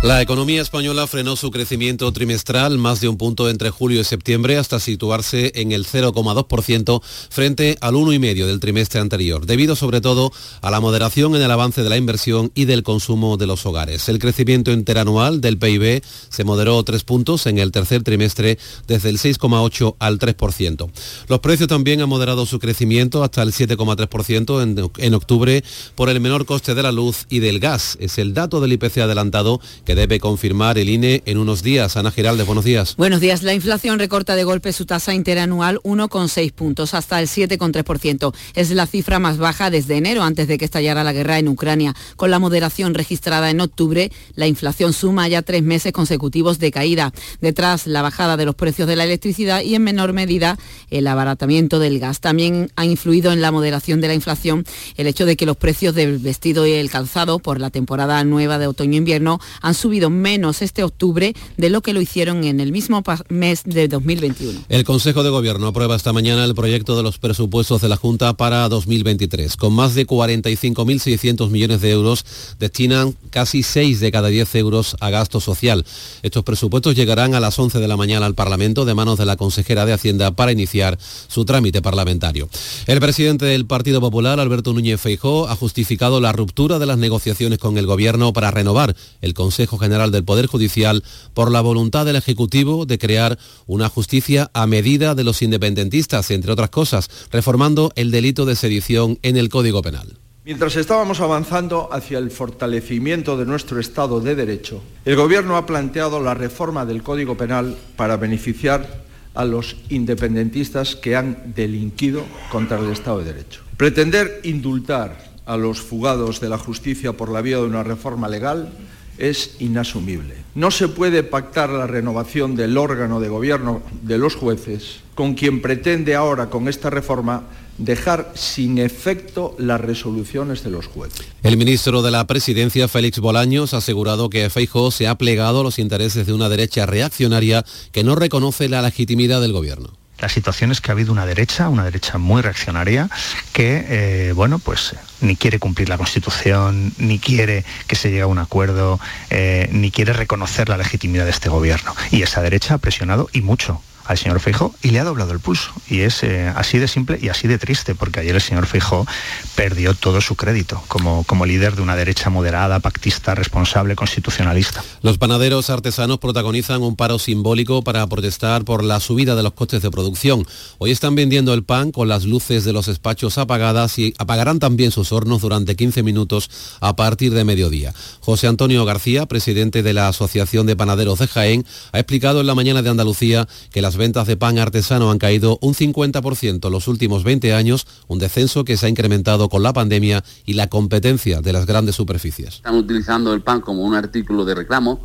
La economía española frenó su crecimiento trimestral más de un punto entre julio y septiembre hasta situarse en el 0,2% frente al 1,5% del trimestre anterior, debido sobre todo a la moderación en el avance de la inversión y del consumo de los hogares. El crecimiento interanual del PIB se moderó tres puntos en el tercer trimestre desde el 6,8 al 3%. Los precios también han moderado su crecimiento hasta el 7,3% en, en octubre por el menor coste de la luz y del gas. Es el dato del IPC adelantado que debe confirmar el INE en unos días. Ana Giralde, buenos días. Buenos días. La inflación recorta de golpe su tasa interanual 1,6 puntos hasta el 7,3%. Es la cifra más baja desde enero, antes de que estallara la guerra en Ucrania. Con la moderación registrada en octubre, la inflación suma ya tres meses consecutivos de caída. Detrás, la bajada de los precios de la electricidad y en menor medida el abaratamiento del gas. También ha influido en la moderación de la inflación el hecho de que los precios del vestido y el calzado por la temporada nueva de otoño-invierno han subido menos este octubre de lo que lo hicieron en el mismo mes de 2021. El Consejo de Gobierno aprueba esta mañana el proyecto de los presupuestos de la Junta para 2023. Con más de 45.600 millones de euros, destinan casi 6 de cada 10 euros a gasto social. Estos presupuestos llegarán a las 11 de la mañana al Parlamento de manos de la consejera de Hacienda para iniciar su trámite parlamentario. El presidente del Partido Popular, Alberto Núñez Feijó, ha justificado la ruptura de las negociaciones con el Gobierno para renovar el Consejo General del Poder Judicial por la voluntad del Ejecutivo de crear una justicia a medida de los independentistas, entre otras cosas, reformando el delito de sedición en el Código Penal. Mientras estábamos avanzando hacia el fortalecimiento de nuestro Estado de Derecho, el Gobierno ha planteado la reforma del Código Penal para beneficiar a los independentistas que han delinquido contra el Estado de Derecho. Pretender indultar a los fugados de la justicia por la vía de una reforma legal es inasumible. No se puede pactar la renovación del órgano de gobierno de los jueces con quien pretende ahora con esta reforma dejar sin efecto las resoluciones de los jueces. El ministro de la Presidencia, Félix Bolaños, ha asegurado que Feijóo se ha plegado a los intereses de una derecha reaccionaria que no reconoce la legitimidad del gobierno. La situación es que ha habido una derecha, una derecha muy reaccionaria, que, eh, bueno, pues ni quiere cumplir la Constitución, ni quiere que se llegue a un acuerdo, eh, ni quiere reconocer la legitimidad de este gobierno. Y esa derecha ha presionado y mucho al señor Feijóo y le ha doblado el pulso. Y es eh, así de simple y así de triste, porque ayer el señor Feijóo perdió todo su crédito como, como líder de una derecha moderada, pactista, responsable, constitucionalista. Los panaderos artesanos protagonizan un paro simbólico para protestar por la subida de los costes de producción. Hoy están vendiendo el pan con las luces de los despachos apagadas y apagarán también sus hornos durante 15 minutos a partir de mediodía. José Antonio García, presidente de la Asociación de Panaderos de Jaén, ha explicado en la mañana de Andalucía que las ventas de pan artesano han caído un 50% en los últimos 20 años, un descenso que se ha incrementado con la pandemia y la competencia de las grandes superficies. Están utilizando el pan como un artículo de reclamo,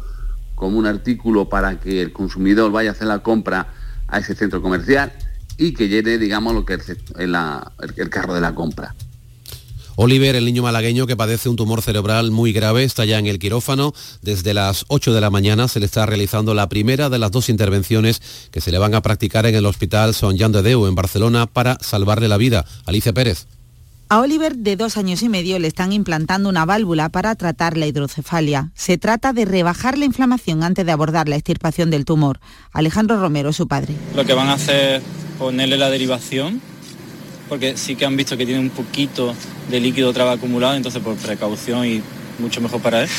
como un artículo para que el consumidor vaya a hacer la compra a ese centro comercial y que llene, digamos, lo que es el, el carro de la compra. Oliver, el niño malagueño que padece un tumor cerebral muy grave, está ya en el quirófano. Desde las 8 de la mañana se le está realizando la primera de las dos intervenciones que se le van a practicar en el Hospital Son Jan de Deu en Barcelona para salvarle la vida. Alicia Pérez. A Oliver, de dos años y medio, le están implantando una válvula para tratar la hidrocefalia. Se trata de rebajar la inflamación antes de abordar la extirpación del tumor. Alejandro Romero, su padre. Lo que van a hacer es ponerle la derivación porque sí que han visto que tiene un poquito de líquido otra vez acumulado, entonces por precaución y mucho mejor para él.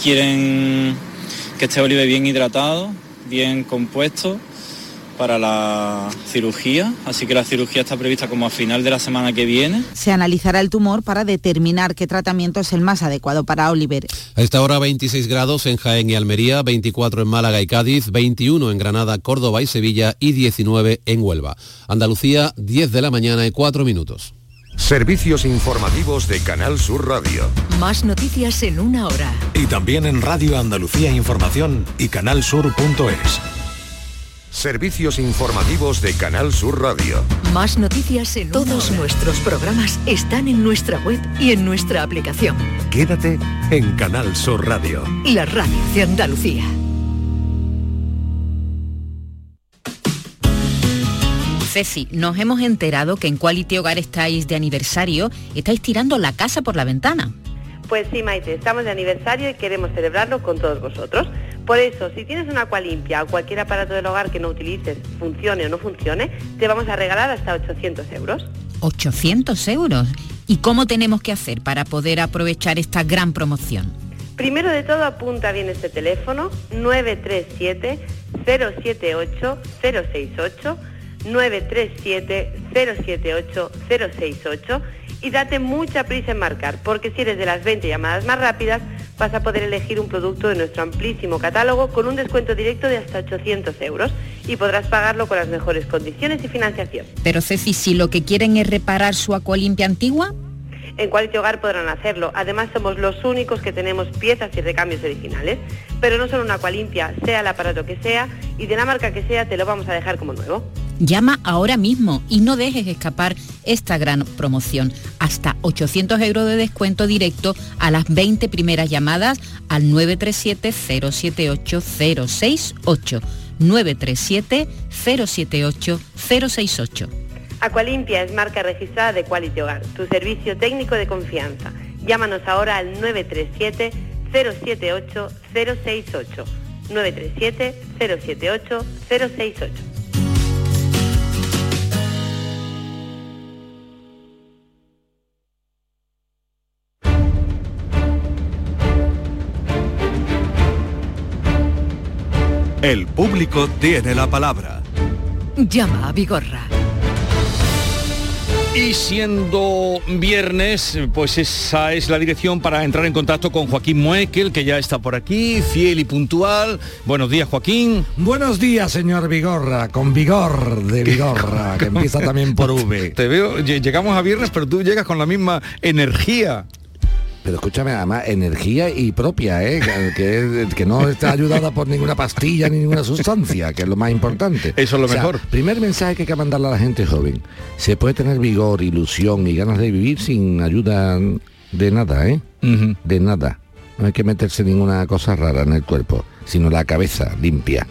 Quieren que esté Olive bien hidratado, bien compuesto para la cirugía, así que la cirugía está prevista como a final de la semana que viene. Se analizará el tumor para determinar qué tratamiento es el más adecuado para Oliver. A esta hora 26 grados en Jaén y Almería, 24 en Málaga y Cádiz, 21 en Granada, Córdoba y Sevilla y 19 en Huelva. Andalucía, 10 de la mañana y 4 minutos. Servicios informativos de Canal Sur Radio. Más noticias en una hora. Y también en Radio Andalucía Información y canalsur.es. Servicios informativos de Canal Sur Radio. Más noticias en todos nuestros programas están en nuestra web y en nuestra aplicación. Quédate en Canal Sur Radio. La radio de Andalucía. Ceci, nos hemos enterado que en Quality Hogar estáis de aniversario, estáis tirando la casa por la ventana. Pues sí, Maite, estamos de aniversario y queremos celebrarlo con todos vosotros. Por eso, si tienes una limpia o cualquier aparato del hogar que no utilices, funcione o no funcione, te vamos a regalar hasta 800 euros. ¿800 euros? ¿Y cómo tenemos que hacer para poder aprovechar esta gran promoción? Primero de todo, apunta bien este teléfono, 937 078 068 937 078 068 y date mucha prisa en marcar, porque si eres de las 20 llamadas más rápidas, vas a poder elegir un producto de nuestro amplísimo catálogo con un descuento directo de hasta 800 euros y podrás pagarlo con las mejores condiciones y financiación. Pero Ceci, si lo que quieren es reparar su acualimpia antigua... En Quality Hogar podrán hacerlo. Además somos los únicos que tenemos piezas y recambios originales. Pero no solo una Aqualimpia, sea el aparato que sea y de la marca que sea, te lo vamos a dejar como nuevo. Llama ahora mismo y no dejes escapar esta gran promoción. Hasta 800 euros de descuento directo a las 20 primeras llamadas al 937-078-068. 937-078-068. Aqualimpia es marca registrada de Quality Hogar, tu servicio técnico de confianza. Llámanos ahora al 937 078 068. 937 078 068. El público tiene la palabra. Llama a Vigorra. Y siendo viernes, pues esa es la dirección para entrar en contacto con Joaquín Muekel, que ya está por aquí, fiel y puntual. Buenos días, Joaquín. Buenos días, señor Vigorra, con vigor de Vigorra, que empieza también por V. Te veo, llegamos a viernes, pero tú llegas con la misma energía. Pero escúchame, además, energía y propia, ¿eh? que, que, no está ayudada por ninguna pastilla ni ninguna sustancia, que es lo más importante. Eso es lo mejor. Primer mensaje que hay que mandarle a la gente joven. Se puede tener vigor, ilusión y ganas de vivir sin ayuda de nada, ¿eh? De nada. No hay que meterse ninguna cosa rara en el cuerpo, sino la cabeza limpia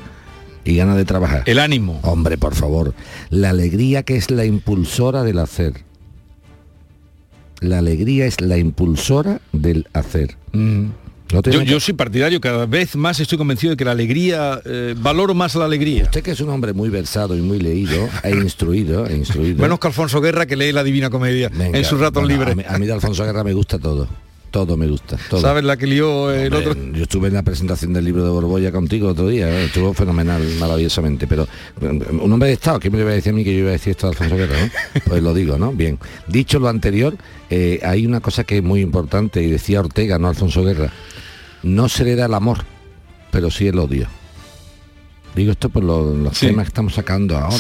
y ganas de trabajar. El ánimo. Hombre, por favor. La alegría que es la impulsora del hacer la alegría es la impulsora del hacer. Mm. yo, soy partidario, cada vez más estoy convencido de que la alegría, eh, valoro más la alegría. Usted que es un hombre muy versado y muy leído e instruido, e instruido. Menos que Alfonso Guerra que lee la Divina Comedia en sus ratos libres. A mí, de Alfonso Guerra me gusta todo todo me gusta. Todo. ¿Sabes la que lió el otro? Yo estuve en la presentación del libro de Borbolla contigo otro día, ¿eh? estuvo fenomenal, maravillosamente, pero un hombre de Estado, ¿quién me iba a decir a mí que yo iba a decir esto de Alfonso Guerra? Pues lo digo, ¿no? Bien. Dicho lo anterior, eh, hay una cosa que es muy importante, y decía Ortega, no Alfonso Guerra, no se le da el amor, pero sí el odio. Digo esto por los, temas que estamos sacando ahora.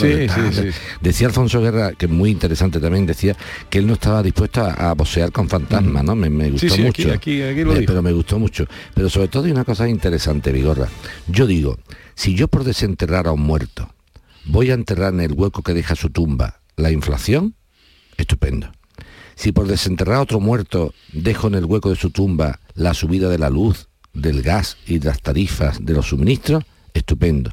decía Alfonso Guerra, que es muy interesante también, decía que él no estaba dispuesto a, a posear con fantasmas, ¿no? Me, gustó mucho. pero me gustó mucho. Pero sobre todo hay una cosa interesante, Vigorra. Yo digo, si yo por desenterrar a un muerto voy a enterrar en el hueco que deja su tumba la inflación, estupendo. Si por desenterrar a otro muerto dejo en el hueco de su tumba la subida de la luz, del gas y de las tarifas de los suministros, estupendo.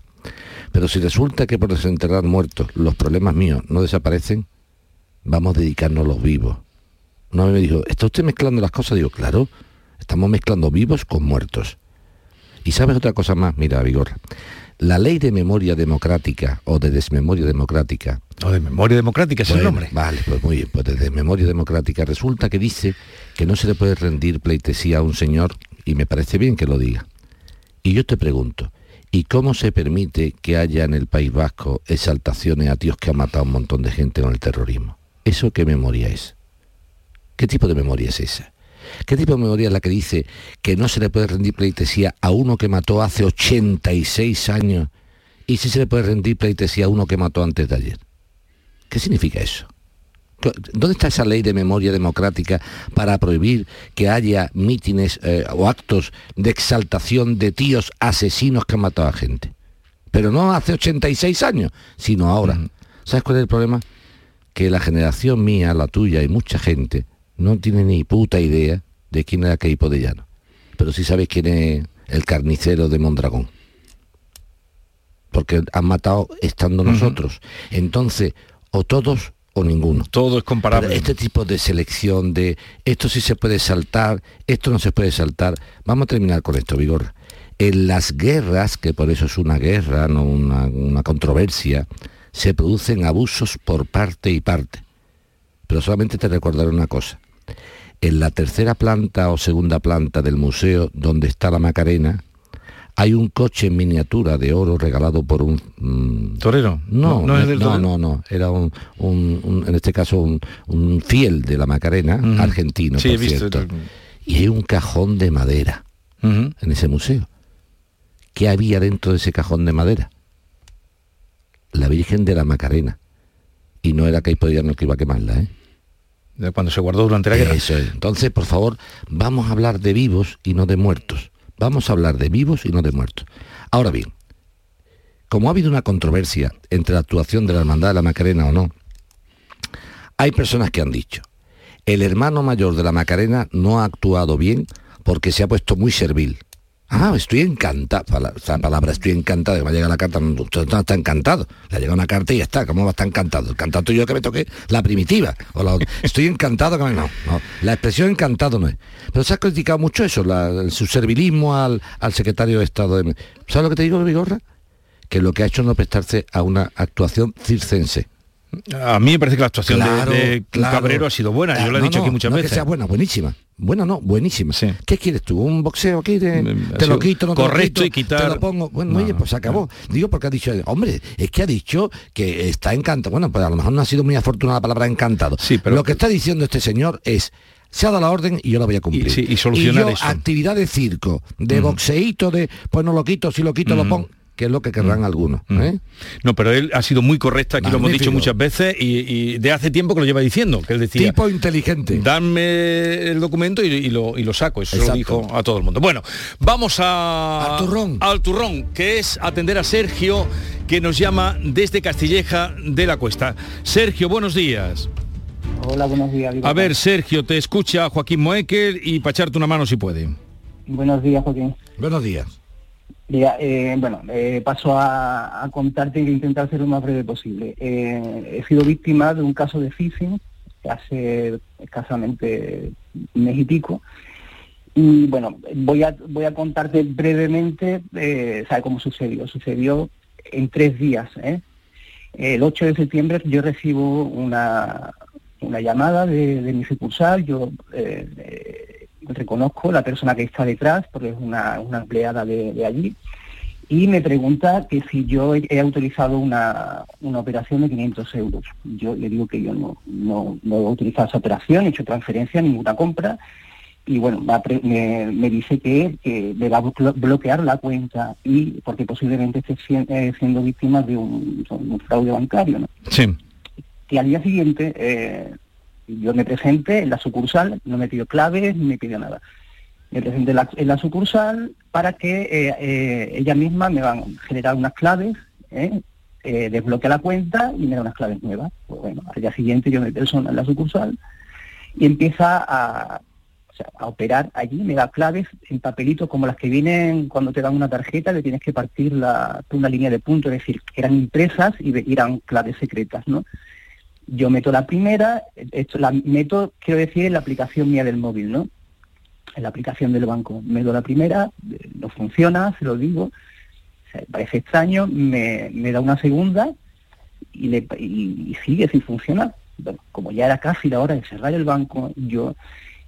Pero si resulta que por desenterrar muertos los problemas míos no desaparecen, vamos a dedicarnos a los vivos. No me dijo, ¿está usted mezclando las cosas? Digo, claro, estamos mezclando vivos con muertos. Y sabes otra cosa más, mira, Vigor. La ley de memoria democrática o de desmemoria democrática. O de memoria democrática es el nombre. Vale, pues muy bien, pues de desmemoria democrática resulta que dice que no se le puede rendir pleitesía a un señor, y me parece bien que lo diga. Y yo te pregunto, ¿Y cómo se permite que haya en el País Vasco exaltaciones a Dios que ha matado a un montón de gente con el terrorismo? ¿Eso qué memoria es? ¿Qué tipo de memoria es esa? ¿Qué tipo de memoria es la que dice que no se le puede rendir pleitesía a uno que mató hace 86 años y si se le puede rendir pleitesía a uno que mató antes de ayer? ¿Qué significa eso? ¿Dónde está esa ley de memoria democrática para prohibir que haya mítines eh, o actos de exaltación de tíos asesinos que han matado a gente? Pero no hace 86 años, sino ahora. ¿Sabes cuál es el problema? Que la generación mía, la tuya y mucha gente no tiene ni puta idea de quién era Keipo de Llano. Pero sí sabes quién es el carnicero de Mondragón. Porque han matado estando nosotros. Entonces, o todos o ninguno. Todo es comparable. este tipo de selección de esto sí se puede saltar, esto no se puede saltar. Vamos a terminar con esto, Vigor. En las guerras, que por eso es una guerra, no una, una controversia, se producen abusos por parte y parte. Pero solamente te recordaré una cosa. En la tercera planta o segunda planta del museo donde está la Macarena, hay un coche en miniatura de oro regalado por un mm, torero. No, no, es del no, no, no, era un, en este caso un, fiel de la Macarena, argentino, por cierto. Y hay un cajón de madera en ese museo. ¿Qué había dentro de ese cajón de madera? La Virgen de la Macarena. Y no era que ahí no que iba a quemarla, ¿eh? cuando se guardó durante la guerra. Eso es. Entonces, por favor, vamos a hablar de vivos y no de muertos. Vamos a hablar de vivos y no de muertos. Ahora bien, como ha habido una controversia entre la actuación de la Hermandad de la Macarena o no, hay personas que han dicho, el hermano mayor de la Macarena no ha actuado bien porque se ha puesto muy servil. Ah, estoy encantado. Esa palabra estoy encantado, que me ha llegado la carta, no, está encantado. Le ha llegado una carta y ya está, ¿cómo va a estar encantado? El cantado yo que me toque la primitiva. O la, estoy encantado que me, no, no, la expresión encantado no es. Pero se ha criticado mucho eso, su servilismo al, secretario de Estado. De, ¿Sabes lo que te digo, Vigorra? Que lo que ha hecho no prestarse a una actuación circense. A mí me parece que la actuación de, Cabrero ha sido buena, yo lo he dicho aquí muchas veces. que sea buena, buenísima. Bueno, no, buenísima. ¿Qué quieres tú? ¿Un boxeo aquí? De, te lo quito, no correcto te y quitar. Te lo pongo. Bueno, oye, pues se acabó. Digo porque ha dicho, hombre, es que ha dicho que está encantado. Bueno, pues a lo mejor no ha sido muy afortunada la palabra encantado. Sí, pero lo que está diciendo este señor es se ha dado la orden y yo la voy a cumplir. Y, solucionar yo, actividad de circo, de boxeito, de pues no lo quito, si lo quito lo pongo que es lo que querrán mm. algunos. Mm. ¿eh? No, pero él ha sido muy correcta, aquí lo hemos dicho muchas veces, y, de hace tiempo que lo lleva diciendo, que él decía... Tipo inteligente. Dame el documento y, lo, saco, eso lo dijo a todo el mundo. Bueno, vamos a... Al turrón. Al turrón, que es atender a Sergio, que nos llama desde Castilleja de la Cuesta. Sergio, buenos días. Hola, buenos días. A ver, Sergio, te escucha Joaquín Moekel y para echarte una mano si puede. Buenos días, Joaquín. Buenos días. Eh, bueno, eh, paso a, contarte y intentar ser lo más breve posible. Eh, he sido víctima de un caso de phishing hace escasamente un mes y pico. Y bueno, voy a, voy a contarte brevemente ¿sabe cómo sucedió? Sucedió en tres días. El 8 de septiembre yo recibo una, una llamada de, mi sucursal, reconozco la persona que está detrás, porque es una, empleada de, allí, y me pregunta que si yo he, autorizado una, operación de 500 euros. Yo le digo que yo no, no, he utilizado esa operación, he hecho transferencia, ninguna compra, y bueno, me, dice que, me va a bloquear la cuenta y porque posiblemente esté eh, siendo víctima de un, fraude bancario. ¿no? Sí. Y al día siguiente eh, yo me presente en la sucursal, no me pidió claves, ni me pidió nada. Me presenté en la, sucursal para que eh, eh, ella misma me va a generar unas claves, ¿eh? desbloquea la cuenta y me da unas claves nuevas. Pues bueno, al día siguiente yo me persono en la sucursal y empieza a, operar allí, me da claves en papelitos como las que vienen cuando te dan una tarjeta, le tienes que partir una línea de punto, es decir, eran impresas y eran claves secretas, ¿no? Yo meto la primera, esto, la meto, quiero decir, en la aplicación mía del móvil, ¿no? En la aplicación del banco. Meto la primera, no funciona, se lo digo, parece extraño, me, da una segunda y, le, sigue sin funcionar. Bueno, como ya era casi la hora de cerrar el banco, yo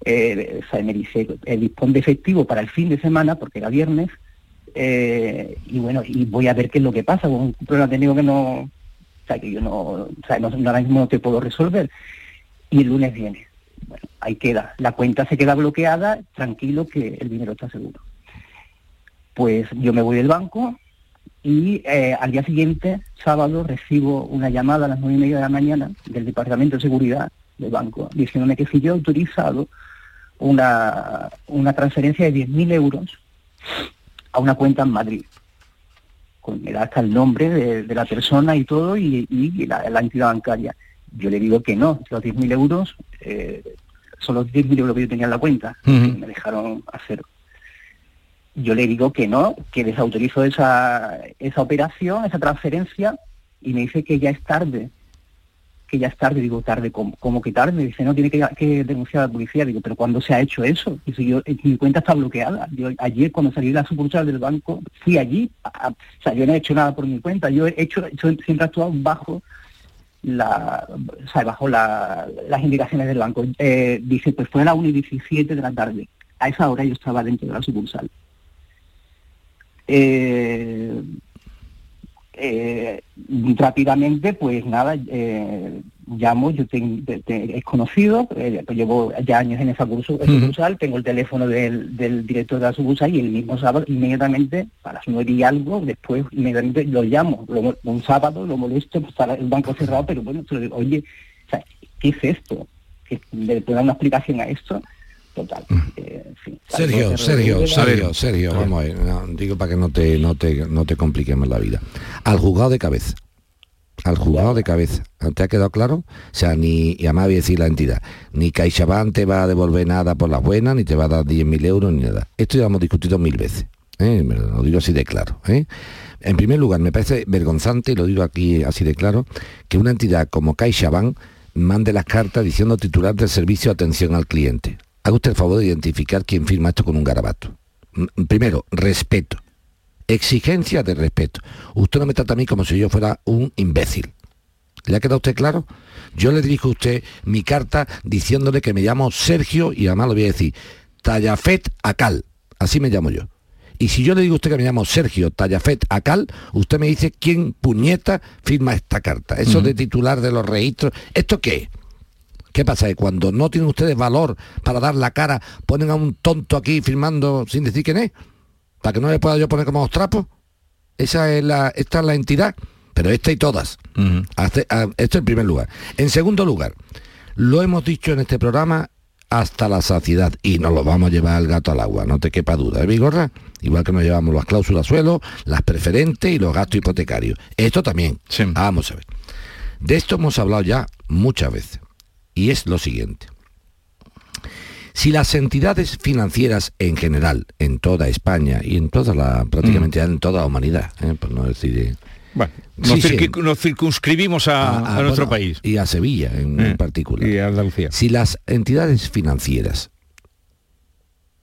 eh, me dice, el dispón de efectivo para el fin de semana, porque era viernes, eh, y bueno, y voy a ver qué es lo que pasa, con un problema técnico que no, que yo no, o sea, no, ahora mismo no te puedo resolver. Y el lunes viene. Bueno, ahí queda. La cuenta se queda bloqueada, tranquilo que el dinero está seguro. Pues yo me voy del banco y eh, al día siguiente, sábado, recibo una llamada a las nueve y media de la mañana del Departamento de Seguridad del banco diciéndome que si yo he autorizado una, una transferencia de 10.000 euros a una cuenta en Madrid me da hasta el nombre de, la persona y todo y, la, entidad bancaria. Yo le digo que no, los 10.000 euros eh, son los 10.000 euros que yo tenía en la cuenta, me dejaron hacer. Yo le digo que no, que desautorizo esa, esa operación, esa transferencia, y me dice que ya es tarde, que ya es tarde, digo, tarde, ¿cómo, que tarde? Me dice, no, tiene que, denunciar a la policía. Digo, ¿pero cuándo se ha hecho eso? Dice, yo, mi cuenta está bloqueada. Yo ayer cuando salí de la sucursal del banco, fui allí, o sea, yo no he hecho nada por mi cuenta, yo he hecho, siempre he actuado bajo la, bajo las indicaciones del banco. Eh, dice, pues fue a las 1 y 17 de la tarde. A esa hora yo estaba dentro de la sucursal. Eh, eh, rápidamente, pues nada, eh, llamo, yo he conocido, eh, pues llevo ya años en esa sucursal, tengo el teléfono del, director de la sucursal y el mismo sábado, inmediatamente, a las nueve y algo, después inmediatamente lo llamo, un sábado lo molesto, está el banco cerrado, pero bueno, oye, ¿qué es esto? ¿Que ¿Le puedo dar una explicación a esto? Total. Mm. Eh, Sergio, Sergio, Sergio, Sergio, vamos a ver, digo para que no te, no te, no te compliquemos la vida. Al juzgado de cabeza. Al juzgado de cabeza. ¿Te ha quedado claro? O sea, ni, y además voy a decir la entidad, ni CaixaBank te va a devolver nada por las buenas, ni te va a dar 10.000 euros, ni nada. Esto ya hemos discutido mil veces. ¿eh? lo digo así de claro. ¿eh? En primer lugar, me parece vergonzante, y lo digo aquí así de claro, que una entidad como CaixaBank mande las cartas diciendo titular del servicio de atención al cliente haga usted el favor de identificar quién firma esto con un garabato. Primero, respeto. Exigencia de respeto. Usted no me trata a mí como si yo fuera un imbécil. ¿Le ha quedado usted claro? Yo le dirijo a usted mi carta diciéndole que me llamo Sergio y además lo voy a decir, Tallafet Acal. Así me llamo yo. Y si yo le digo a usted que me llamo Sergio Tallafet Acal, usted me dice quién puñeta firma esta carta. Eso de titular de los registros. ¿Esto qué? ¿Qué pasa? Que cuando no tienen ustedes valor para dar la cara, ponen a un tonto aquí firmando sin decir quién es, para que no le pueda yo poner como los trapos. Esa es la, esta es la entidad, pero esta y todas. esto en primer lugar. En segundo lugar, lo hemos dicho en este programa hasta la saciedad y nos lo vamos a llevar al gato al agua, no te quepa duda, ¿eh, Vigorra? Igual que nos llevamos las cláusulas suelo, las preferentes y los gastos hipotecarios. Esto también. Vamos a ver. De esto hemos hablado ya muchas veces y es lo siguiente. Si las entidades financieras en general, en toda España y en toda la, prácticamente mm. en toda la humanidad, ¿eh? por no decir... Eh, bueno, nos, circunscribimos a, nuestro país. Y a Sevilla en, eh, particular. Y a Andalucía. Si las entidades financieras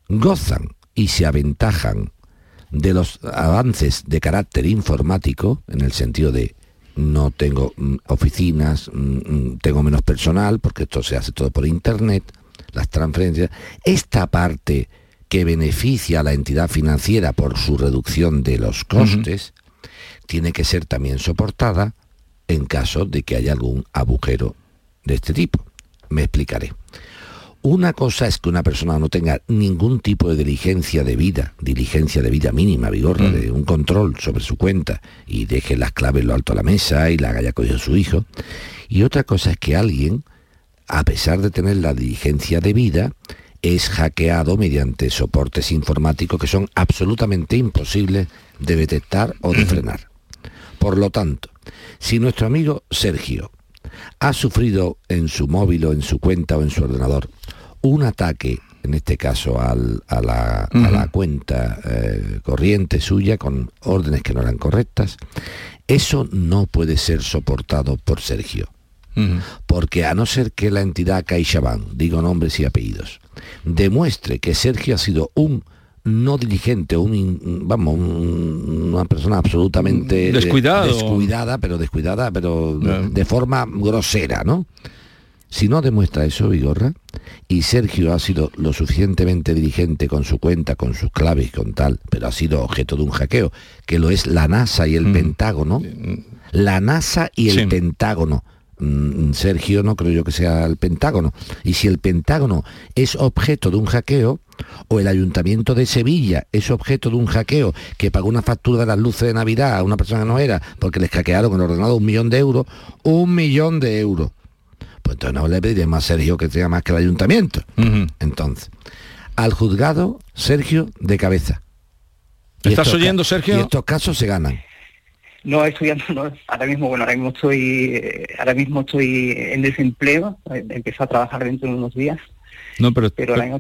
gozan y se aventajan de los avances de carácter informático, en el sentido de no tengo mm, oficinas, mm, mm, tengo menos personal, porque esto se hace todo por internet, las transferencias. Esta parte que beneficia a la entidad financiera por su reducción de los costes, tiene que ser también soportada en caso de que haya algún agujero de este tipo. Me explicaré. Una cosa es que una persona no tenga ningún tipo de diligencia de vida, diligencia de vida mínima, vigorra, mm. de un control sobre su cuenta y deje las claves lo alto a la mesa y la haya cogido su hijo. Y otra cosa es que alguien, a pesar de tener la diligencia de vida, es hackeado mediante soportes informáticos que son absolutamente imposibles de detectar o de frenar. Por lo tanto, si nuestro amigo Sergio ha sufrido en su móvil o en su cuenta o en su ordenador un ataque, en este caso a, la, cuenta eh, corriente suya con órdenes que no eran correctas, eso no puede ser soportado por Sergio. Porque a no ser que la entidad CaixaBank, digo nombres y apellidos, demuestre que Sergio ha sido un no diligente, un, vamos, una persona absolutamente descuidada, pero descuidada, pero de forma grosera, ¿no? Si no demuestra eso, Vigorra, y Sergio ha sido lo suficientemente diligente con su cuenta, con sus claves, con tal, pero ha sido objeto de un hackeo, que lo es la NASA y el mm. Pentágono, la NASA y el Pentágono. Mm, Sergio no creo yo que sea el Pentágono. Y si el Pentágono es objeto de un hackeo, o el Ayuntamiento de Sevilla es objeto de un hackeo que pagó una factura de las luces de Navidad a una persona que no era, porque les hackearon el ordenado un millón de euros, un millón de euros. Pues entonces no le pediré más Sergio que sea más que el Ayuntamiento. Entonces, al juzgado, Sergio, de cabeza. ¿Estás oyendo, Sergio? Y estos casos se ganan. No, estudiando, no. Ahora mismo, bueno, ahora mismo estoy, eh, ahora mismo estoy en desempleo. Eh, empiezo a trabajar dentro de unos días. No, pero, pero en,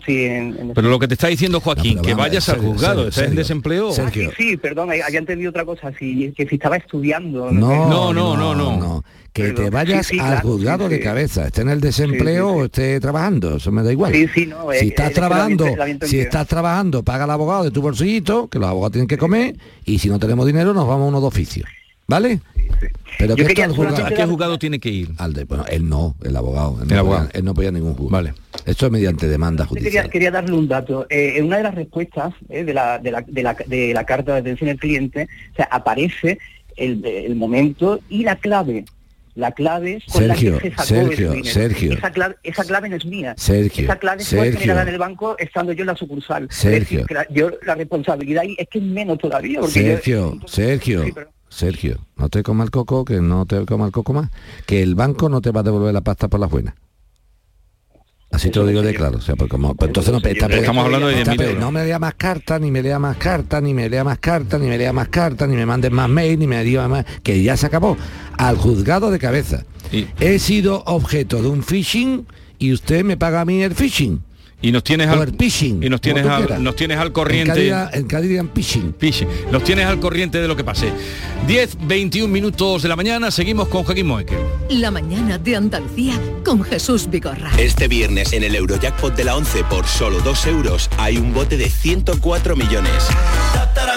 en pero lo que te está diciendo Joaquín, No, que vayas al juzgado, Sergio, estás en desempleo. Sergio. Ah, sí, sí, perdón, había entendido otra cosa, si, que si estaba estudiando. No, No, no, no, no. Que te vayas Sí, sí, al juzgado sí, de sí. cabeza, esté en el desempleo Sí, sí, sí. o esté trabajando, eso me da igual. Sí, sí, no, si eh, estás trabajando, si estás trabajando, paga al abogado de tu bolsillito, que los abogados tienen que comer, y si no tenemos dinero, nos vamos a uno de oficio. ¿Vale? Pero Yo que esto quería ¿A qué juzgado tiene que ir? Al de- bueno, él no, el abogado. Él no, El podía- abogado. él no podía ningún juzgado. Vale. Esto es mediante demanda quería, judicial. quería darle un dato. Eh, en una de las respuestas eh, de, la, de, la, de, la, de la carta de atención al cliente, o sea, aparece el, el momento y la clave. La clave con Sergio, la que se sacó Sergio, ese. Sergio. Esa clave, esa clave no es mía. Sergio, esa clave fue Sergio. generada en el banco estando yo en la sucursal. Es Sergio. decir, que la, yo la responsabilidad ahí es que es menos todavía. Porque yo- Sergio, Sergio, Sí, pero- Sergio, no te coma el coco, que no te coma el coco más, que el banco no te va a devolver la pasta por las buenas. Así te lo digo de claro, o sea, porque como, pues entonces no, está pe- Estamos hablando de está 10.000 pe- euros. no me lea más cartas, ni me lea más cartas, ni me lea más cartas, ni me lea más cartas, ni me mandes más mail, ni me diga más, que ya se acabó. Al juzgado de cabeza. He sido objeto de un phishing y usted me paga a mí el phishing. Y nos tienes al, y nos tienes al, nos tienes al En corriente. En Cádiz phishing. Piche, Nos tienes al corriente de lo que pase. 10, 21 minutos de la mañana, seguimos con Joaquín Moekel. La mañana de Andalucía con Jesús Vigorra. Este viernes en el Eurojackpot de la 11 por solo 2 euros hay un bote de 104 millones.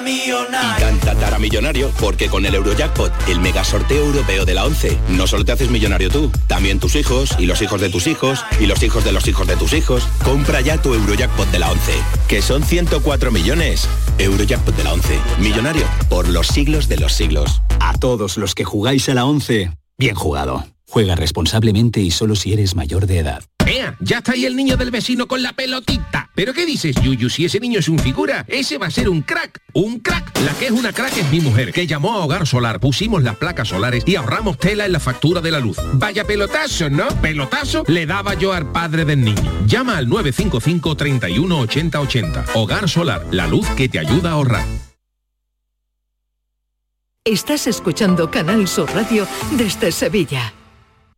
Y tan tatara millonario porque con el Eurojackpot, el mega sorteo europeo de la 11, no solo te haces millonario tú, también tus hijos y los hijos de tus hijos y los hijos de los hijos de tus hijos. Compra ya tu Eurojackpot de la 11, que son 104 millones. Eurojackpot de la 11, millonario por los siglos de los siglos. A todos los que jugáis a la 11, bien jugado. Juega responsablemente y solo si eres mayor de edad. ¡Ea! Ya está ahí el niño del vecino con la pelotita. ¿Pero qué dices, Yuyu? Si ese niño es un figura, ese va a ser un crack. ¡Un crack! La que es una crack es mi mujer, que llamó a Hogar Solar, pusimos las placas solares y ahorramos tela en la factura de la luz. Vaya pelotazo, ¿no? Pelotazo le daba yo al padre del niño. Llama al 955 31 80 80. Hogar Solar, la luz que te ayuda a ahorrar. Estás escuchando Canal Sur Radio desde Sevilla.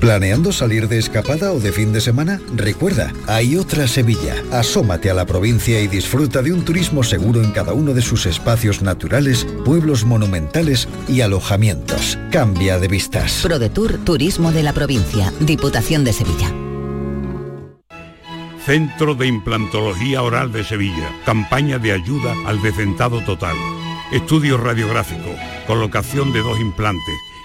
¿Planeando salir de escapada o de fin de semana? Recuerda, hay otra Sevilla. Asómate a la provincia y disfruta de un turismo seguro en cada uno de sus espacios naturales, pueblos monumentales y alojamientos. Cambia de vistas. ProDetour Turismo de la Provincia, Diputación de Sevilla. Centro de Implantología Oral de Sevilla. Campaña de ayuda al decentado total. Estudio radiográfico, colocación de dos implantes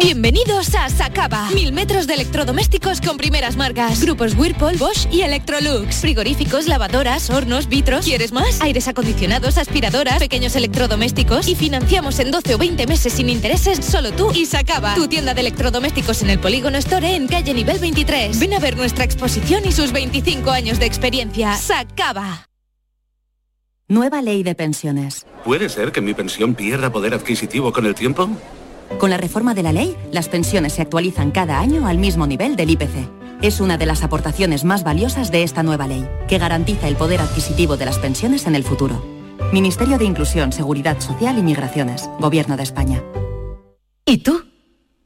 Bienvenidos a Sacaba. Mil metros de electrodomésticos con primeras marcas. Grupos Whirlpool, Bosch y Electrolux. Frigoríficos, lavadoras, hornos, vitros. ¿Quieres más? Aires acondicionados, aspiradoras, pequeños electrodomésticos. Y financiamos en 12 o 20 meses sin intereses solo tú y Sacaba. Tu tienda de electrodomésticos en el Polígono Store en calle nivel 23. Ven a ver nuestra exposición y sus 25 años de experiencia. Sacaba. Nueva ley de pensiones. ¿Puede ser que mi pensión pierda poder adquisitivo con el tiempo? Con la reforma de la ley, las pensiones se actualizan cada año al mismo nivel del IPC. Es una de las aportaciones más valiosas de esta nueva ley, que garantiza el poder adquisitivo de las pensiones en el futuro. Ministerio de Inclusión, Seguridad Social y Migraciones, Gobierno de España. ¿Y tú?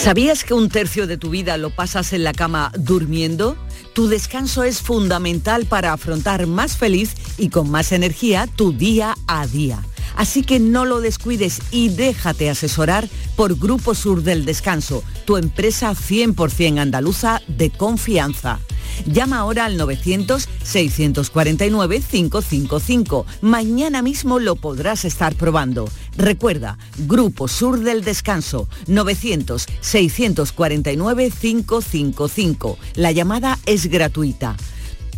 ¿Sabías que un tercio de tu vida lo pasas en la cama durmiendo? Tu descanso es fundamental para afrontar más feliz y con más energía tu día a día. Así que no lo descuides y déjate asesorar por Grupo Sur del Descanso, tu empresa 100% andaluza de confianza. Llama ahora al 900-649-555. Mañana mismo lo podrás estar probando. Recuerda, Grupo Sur del Descanso, 900-649-555. La llamada es gratuita.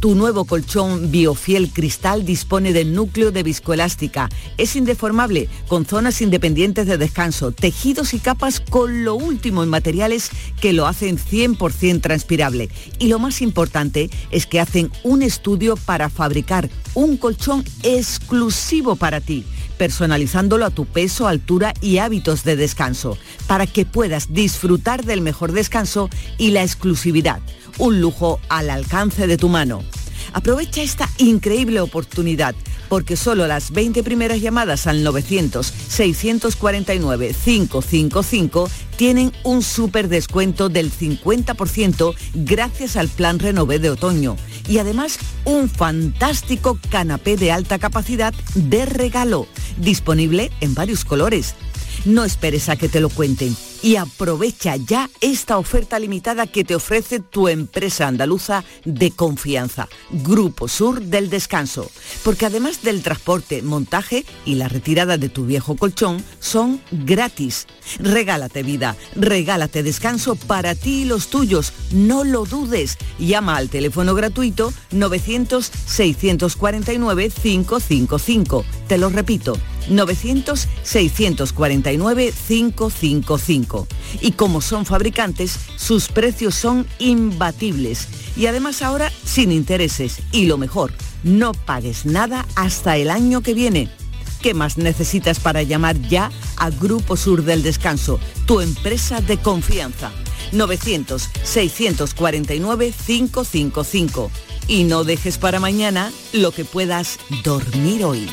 Tu nuevo colchón Biofiel Cristal dispone del núcleo de viscoelástica. Es indeformable, con zonas independientes de descanso, tejidos y capas con lo último en materiales que lo hacen 100% transpirable. Y lo más importante es que hacen un estudio para fabricar un colchón exclusivo para ti personalizándolo a tu peso, altura y hábitos de descanso, para que puedas disfrutar del mejor descanso y la exclusividad un lujo al alcance de tu mano. Aprovecha esta increíble oportunidad porque solo las 20 primeras llamadas al 900-649-555 tienen un súper descuento del 50% gracias al plan Renové de otoño y además un fantástico canapé de alta capacidad de regalo, disponible en varios colores. No esperes a que te lo cuenten y aprovecha ya esta oferta limitada que te ofrece tu empresa andaluza de confianza, Grupo Sur del Descanso, porque además del transporte, montaje y la retirada de tu viejo colchón son gratis. Regálate vida, regálate descanso para ti y los tuyos, no lo dudes. Llama al teléfono gratuito 900-649-555. Te lo repito, 900-649-555. Y como son fabricantes, sus precios son imbatibles. Y además ahora sin intereses. Y lo mejor, no pagues nada hasta el año que viene. ¿Qué más necesitas para llamar ya a Grupo Sur del Descanso, tu empresa de confianza? 900-649-555. Y no dejes para mañana lo que puedas dormir hoy.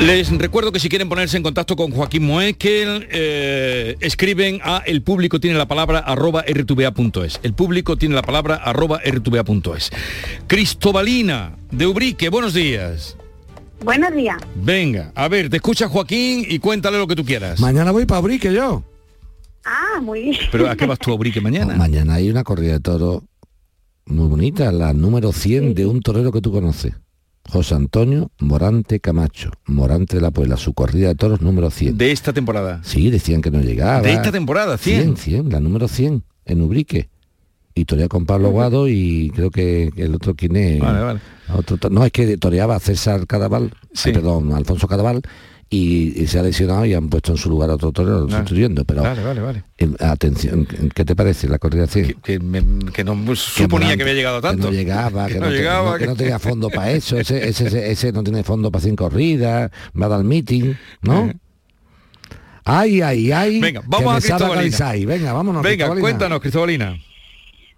Les recuerdo que si quieren ponerse en contacto con Joaquín Moekel, eh, escriben a el público tiene la palabra arroba rtva.es. El público tiene la palabra arroba rtva.es. Cristobalina de Ubrique, buenos días. Buenos días. Venga, a ver, te escucha Joaquín y cuéntale lo que tú quieras. Mañana voy para Ubrique yo. Ah, muy bien. ¿Pero a qué vas tú a Ubrique mañana? mañana hay una corrida de toro muy bonita, la número 100 de un torero que tú conoces. José Antonio Morante Camacho, Morante de la Puebla, su corrida de toros número 100. ¿De esta temporada? Sí, decían que no llegaba. ¿De esta temporada? 100. 100, 100 la número 100, en Ubrique. Y torea con Pablo Guado y creo que el otro quién es. Vale, vale. Otro, no, es que toreaba a César Cadaval, sí. perdón, Alfonso Cadaval, y, y, se ha lesionado y han puesto en su lugar a otro torero Ah. sustituyendo. Pero Vale, vale, vale. eh, atención, ¿qué te parece la 100? Que, que me- que no suponía que había llegado tanto. Que no llegaba, que, no, te- tenía fondo para eso, ese, ese, ese, ese no tiene fondo para cinco corridas, va a dar meeting, ¿no? Ay, ay, ay. Venga, vamos a. Calizay. Venga, vámonos. Venga, Cristobalina. cuéntanos, Cristobalina.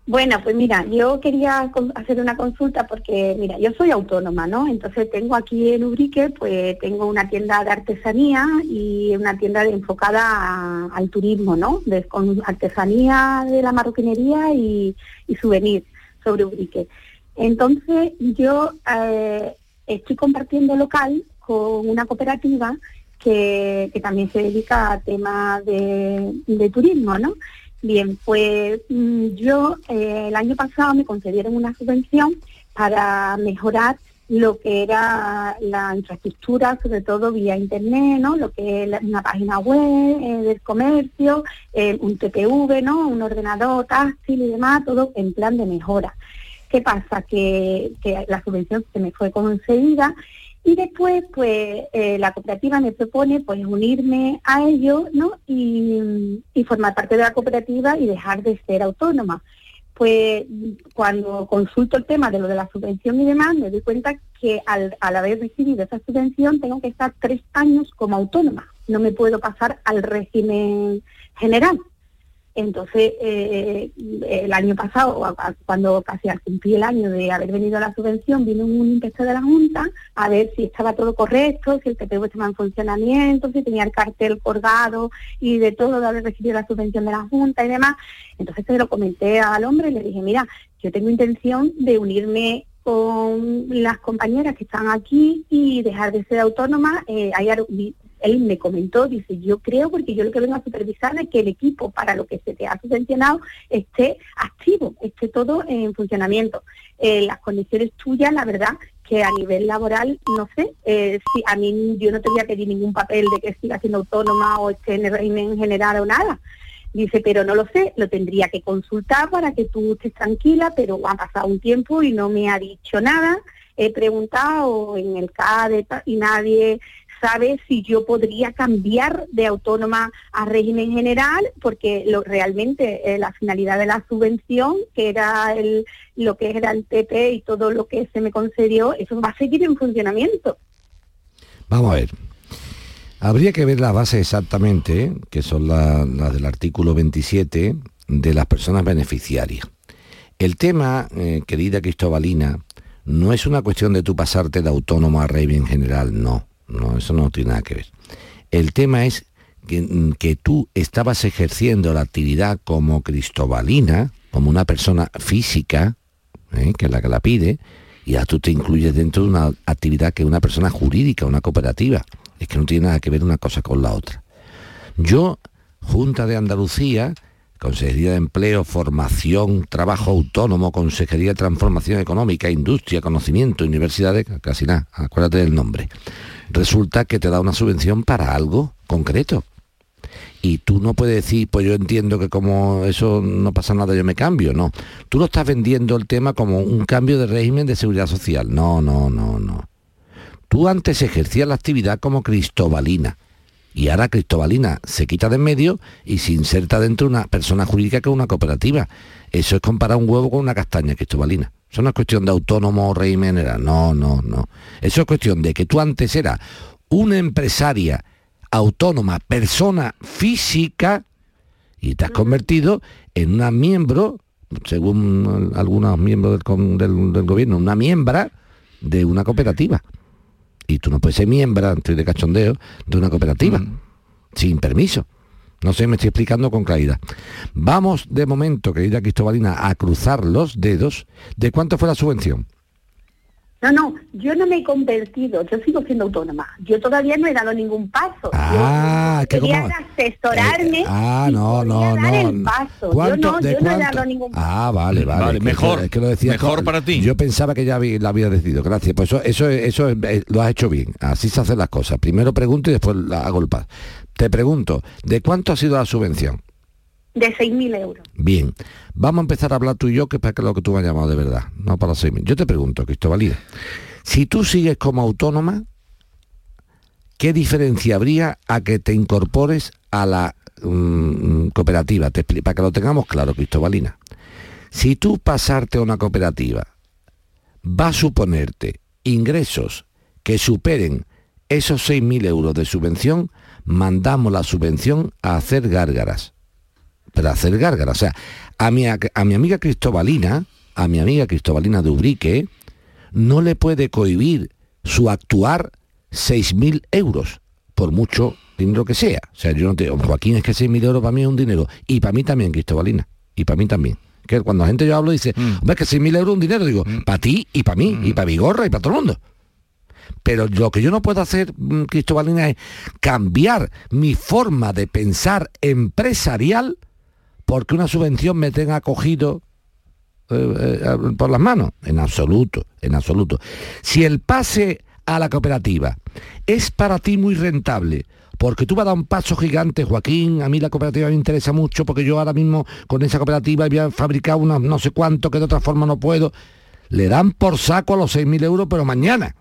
Bueno, pues mira, yo quería hacer una consulta porque, mira, yo soy autónoma, ¿no? Entonces tengo aquí en Ubrique, pues tengo una tienda de artesanía y una tienda enfocada al turismo, ¿no? Con artesanía de la marroquinería y, y souvenir sobre Ubrique. Entonces yo eh, estoy compartiendo local con una cooperativa que, también se dedica a temas de turismo, ¿no? Bien, pues mm, yo eh, el año pasado me concedieron una subvención para mejorar lo que era la infraestructura, sobre todo vía internet, ¿no? Lo que es una página web eh, del comercio, eh, un TPV, ¿no? Un ordenador táctil y demás, todo en plan de mejora. ¿Qué pasa? Que, que la subvención se me fue concedida y después, pues, eh, la cooperativa me propone, pues, unirme a ello, ¿no? Y, y formar parte de la cooperativa y dejar de ser autónoma. Pues, cuando consulto el tema de lo de la subvención y demás, me doy cuenta que al, al haber recibido esa subvención tengo que estar tres años como autónoma. No me puedo pasar al régimen general. Entonces, eh, el año pasado, cuando casi al cumplir el año de haber venido a la subvención, vino un inspector de la Junta a ver si estaba todo correcto, si el PTV estaba en funcionamiento, si tenía el cartel colgado y de todo de haber recibido la subvención de la Junta y demás. Entonces se lo comenté al hombre y le dije, mira, yo tengo intención de unirme con las compañeras que están aquí y dejar de ser autónoma. Eh, hay él me comentó, dice, yo creo, porque yo lo que vengo a supervisar es que el equipo para lo que se te ha subvencionado esté activo, esté todo en funcionamiento. Eh, las condiciones tuyas, la verdad, que a nivel laboral, no sé, eh, si a mí yo no te voy a pedir ningún papel de que siga siendo autónoma o esté en el régimen general o nada. Dice, pero no lo sé, lo tendría que consultar para que tú estés tranquila, pero ha pasado un tiempo y no me ha dicho nada. He preguntado en el CADE y nadie sabe si yo podría cambiar de autónoma a régimen general, porque realmente eh, la finalidad de la subvención, que era el, lo que era el TP y todo lo que se me concedió, eso va a seguir en funcionamiento. Vamos a ver. Habría que ver la base exactamente, que son las del artículo 27 de las personas beneficiarias. El tema, eh, querida Cristobalina, no es una cuestión de tú pasarte de autónomo a régimen general, no. No, eso no tiene nada que ver. El tema es que, que tú estabas ejerciendo la actividad como cristobalina, como una persona física, ¿eh? que es la que la pide, y ya tú te incluyes dentro de una actividad que es una persona jurídica, una cooperativa. Es que no tiene nada que ver una cosa con la otra. Yo, Junta de Andalucía, Consejería de Empleo, Formación, Trabajo Autónomo, Consejería de Transformación Económica, Industria, Conocimiento, Universidades, casi nada, acuérdate del nombre resulta que te da una subvención para algo concreto. Y tú no puedes decir, pues yo entiendo que como eso no pasa nada, yo me cambio. No. Tú lo estás vendiendo el tema como un cambio de régimen de seguridad social. No, no, no, no. Tú antes ejercías la actividad como cristobalina. Y ahora Cristobalina se quita de en medio y se inserta dentro de una persona jurídica que es una cooperativa. Eso es comparar un huevo con una castaña, Cristobalina. Eso no es cuestión de autónomo o régimen, no, no, no. Eso es cuestión de que tú antes eras una empresaria autónoma, persona física, y te has convertido en una miembro, según algunos miembros del, gobierno, una miembra de una cooperativa. Y tú no puedes ser miembro, estoy de cachondeo, de una cooperativa, mm. sin permiso. No sé, me estoy explicando con claridad. Vamos de momento, querida Cristobalina, a cruzar los dedos de cuánto fue la subvención. No, no, yo no me he convertido, yo sigo siendo autónoma. Yo todavía no he dado ningún paso. Ah, que quería asesorarme. Eh, ah, no, no, no. El paso. Yo no, yo no he dado ningún paso. Ah, vale, vale. mejor, es que lo decía mejor para ti. Yo pensaba que ya la había decidido. Gracias. Pues eso, eso, eso eh, lo has hecho bien. Así se hacen las cosas. Primero pregunto y después la hago el paso. Te pregunto, ¿de cuánto ha sido la subvención? De 6.000 euros. Bien, vamos a empezar a hablar tú y yo, que es para lo que tú me has llamado de verdad, no para 6.000. Yo te pregunto, Cristóbalida, si tú sigues como autónoma, ¿qué diferencia habría a que te incorpores a la mm, cooperativa? Te, para que lo tengamos claro, Cristobalina. Si tú pasarte a una cooperativa va a suponerte ingresos que superen esos 6.000 euros de subvención, mandamos la subvención a hacer gárgaras. Pero a hacer gárgaras. O sea, a mi, a mi amiga Cristobalina, a mi amiga Cristobalina de Ubrique, no le puede cohibir su actuar 6.000 euros, por mucho dinero que sea. O sea, yo no te... Joaquín, es que 6.000 euros para mí es un dinero. Y para mí también, Cristobalina. Y para mí también. Que cuando la gente yo hablo dice, mm. hombre, que 6.000 euros es un dinero, digo, mm. para ti y para mí, y mm. para mi gorra y para todo el mundo. Pero lo que yo no puedo hacer, mm, Cristobalina, es cambiar mi forma de pensar empresarial porque una subvención me tenga cogido eh, eh, por las manos. En absoluto, en absoluto. Si el pase a la cooperativa es para ti muy rentable, porque tú vas a dar un paso gigante, Joaquín, a mí la cooperativa me interesa mucho, porque yo ahora mismo con esa cooperativa voy a fabricar una no sé cuánto que de otra forma no puedo, le dan por saco a los 6.000 euros, pero mañana.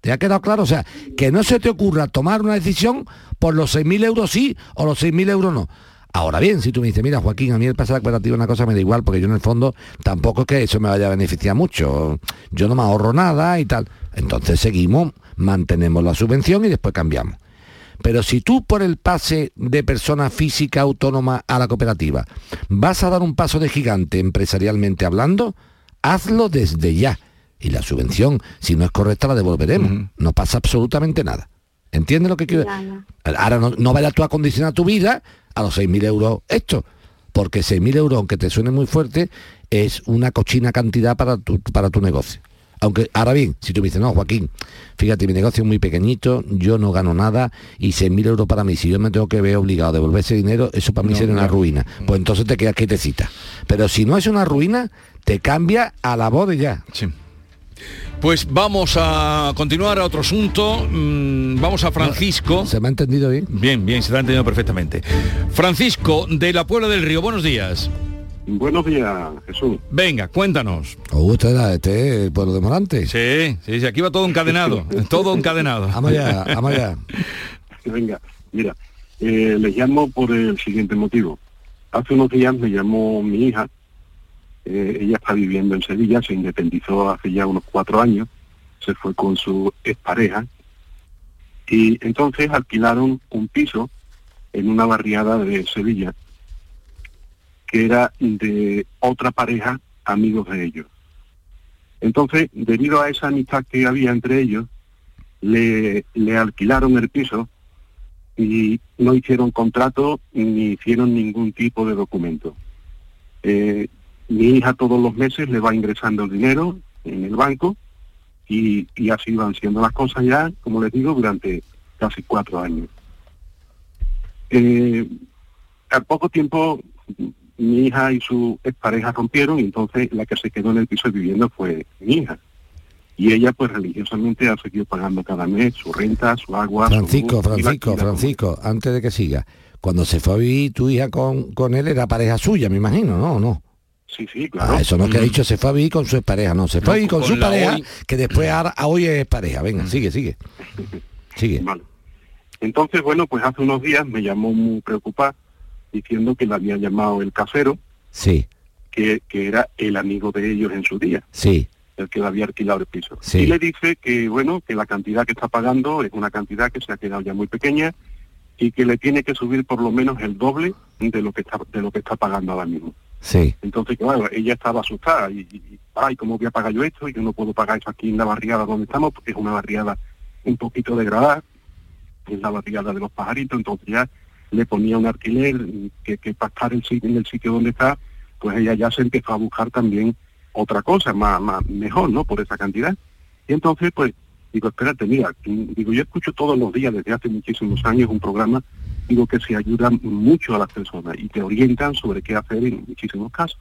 ¿Te ha quedado claro? O sea, que no se te ocurra tomar una decisión por los 6.000 euros sí o los 6.000 euros no. Ahora bien, si tú me dices, mira Joaquín, a mí el pasar cooperativa una cosa me da igual, porque yo en el fondo tampoco es que eso me vaya a beneficiar mucho. Yo no me ahorro nada y tal. Entonces seguimos, mantenemos la subvención y después cambiamos. Pero si tú por el pase de persona física autónoma a la cooperativa vas a dar un paso de gigante empresarialmente hablando, hazlo desde ya y la subvención, si no es correcta, la devolveremos. No pasa absolutamente nada. ¿Entiendes lo que quiero? decir? Ahora no, no vayas tú a condicionar tu vida a los 6.000 euros esto, porque 6.000 euros, aunque te suene muy fuerte, es una cochina cantidad para tu, para tu negocio. Aunque, ahora bien, si tú me dices, no, Joaquín, fíjate, mi negocio es muy pequeñito, yo no gano nada y 6.000 euros para mí, si yo me tengo que ver obligado a devolver ese dinero, eso para mí sería una ruina. Pues entonces te quedas quietecita. Pero si no es una ruina, te cambia a la voz de ya. Sí. Pues vamos a continuar a otro asunto. Mm, vamos a Francisco. ¿Se me ha entendido bien? Bien, bien, se te ha entendido perfectamente. Francisco, de la Puebla del Río, buenos días. Buenos días, Jesús. Venga, cuéntanos. ¿O usted era este el pueblo de Morante? Sí, sí, sí, aquí va todo encadenado, todo encadenado. Vamos allá, vamos allá. Venga, mira, eh, les llamo por el siguiente motivo. Hace unos días me llamó mi hija, eh, ella está viviendo en Sevilla, se independizó hace ya unos cuatro años, se fue con su expareja y entonces alquilaron un piso en una barriada de Sevilla que era de otra pareja, amigos de ellos. Entonces, debido a esa amistad que había entre ellos, le, le alquilaron el piso y no hicieron contrato ni hicieron ningún tipo de documento. Eh, mi hija todos los meses le va ingresando el dinero en el banco y, y así van siendo las cosas ya, como les digo, durante casi cuatro años. Eh, al poco tiempo mi hija y su expareja rompieron y entonces la que se quedó en el piso viviendo fue mi hija. Y ella pues religiosamente ha seguido pagando cada mes su renta, su agua. Francisco, su luz Francisco, Francisco, antes de que siga, cuando se fue a vivir tu hija con, con él era pareja suya, me imagino, ¿no? ¿O no? Sí, sí, claro. Ah, eso no que ha dicho se fue a vivir con su pareja, no, se fue a vivir con, con su pareja, hoy- que después ahora, a hoy es pareja. Venga, sigue, sigue. Sigue. Vale. Entonces, bueno, pues hace unos días me llamó muy preocupada diciendo que le había llamado el casero, Sí, que, que era el amigo de ellos en su día, sí. el que le había alquilado el piso. Sí. Y le dice que, bueno, que la cantidad que está pagando es una cantidad que se ha quedado ya muy pequeña y que le tiene que subir por lo menos el doble de lo que está, de lo que está pagando ahora mismo. Sí. Entonces, claro, ella estaba asustada y, y- ay, ¿cómo voy a pagar yo esto? Y yo no puedo pagar eso aquí en la barriada donde estamos porque es una barriada un poquito degradada, es la barriada de los pajaritos, entonces ya le ponía un alquiler que, que para estar en, en el sitio donde está, pues ella ya se empezó a buscar también otra cosa, más, más mejor, ¿no? Por esa cantidad. Y entonces, pues, digo, espérate, mira, digo, yo escucho todos los días desde hace muchísimos años un programa, digo, que se ayuda mucho a las personas y te orientan sobre qué hacer en muchísimos casos.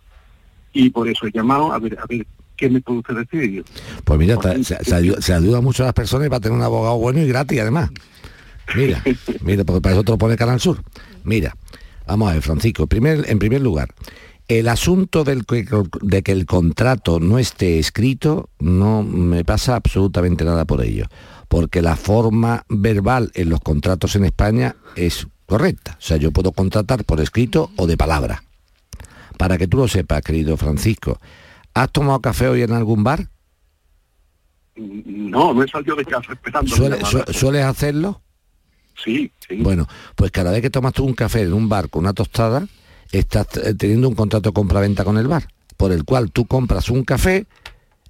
Y por eso he llamado a ver, a ver, ¿qué me usted decir? Pues mira, se, se ayuda, se ayuda mucho a las personas y va a tener un abogado bueno y gratis además. Mira, mira, porque para eso te lo pone Canal Sur. Mira, vamos a ver, Francisco, primer, en primer lugar, el asunto del que- de que el contrato no esté escrito no me pasa absolutamente nada por ello, porque la forma verbal en los contratos en España es correcta. O sea, yo puedo contratar por escrito o de palabra. Para que tú lo sepas, querido Francisco, ¿has tomado café hoy en algún bar? no, no he salido de casa esperando. ¿Suele- mi llamada. su- ¿Sueles hacerlo? Sí, sí. Bueno, pues cada vez que tomas tú un café en un bar con una tostada, estás eh, teniendo un contrato de compra-venta con el bar, por el cual tú compras un café,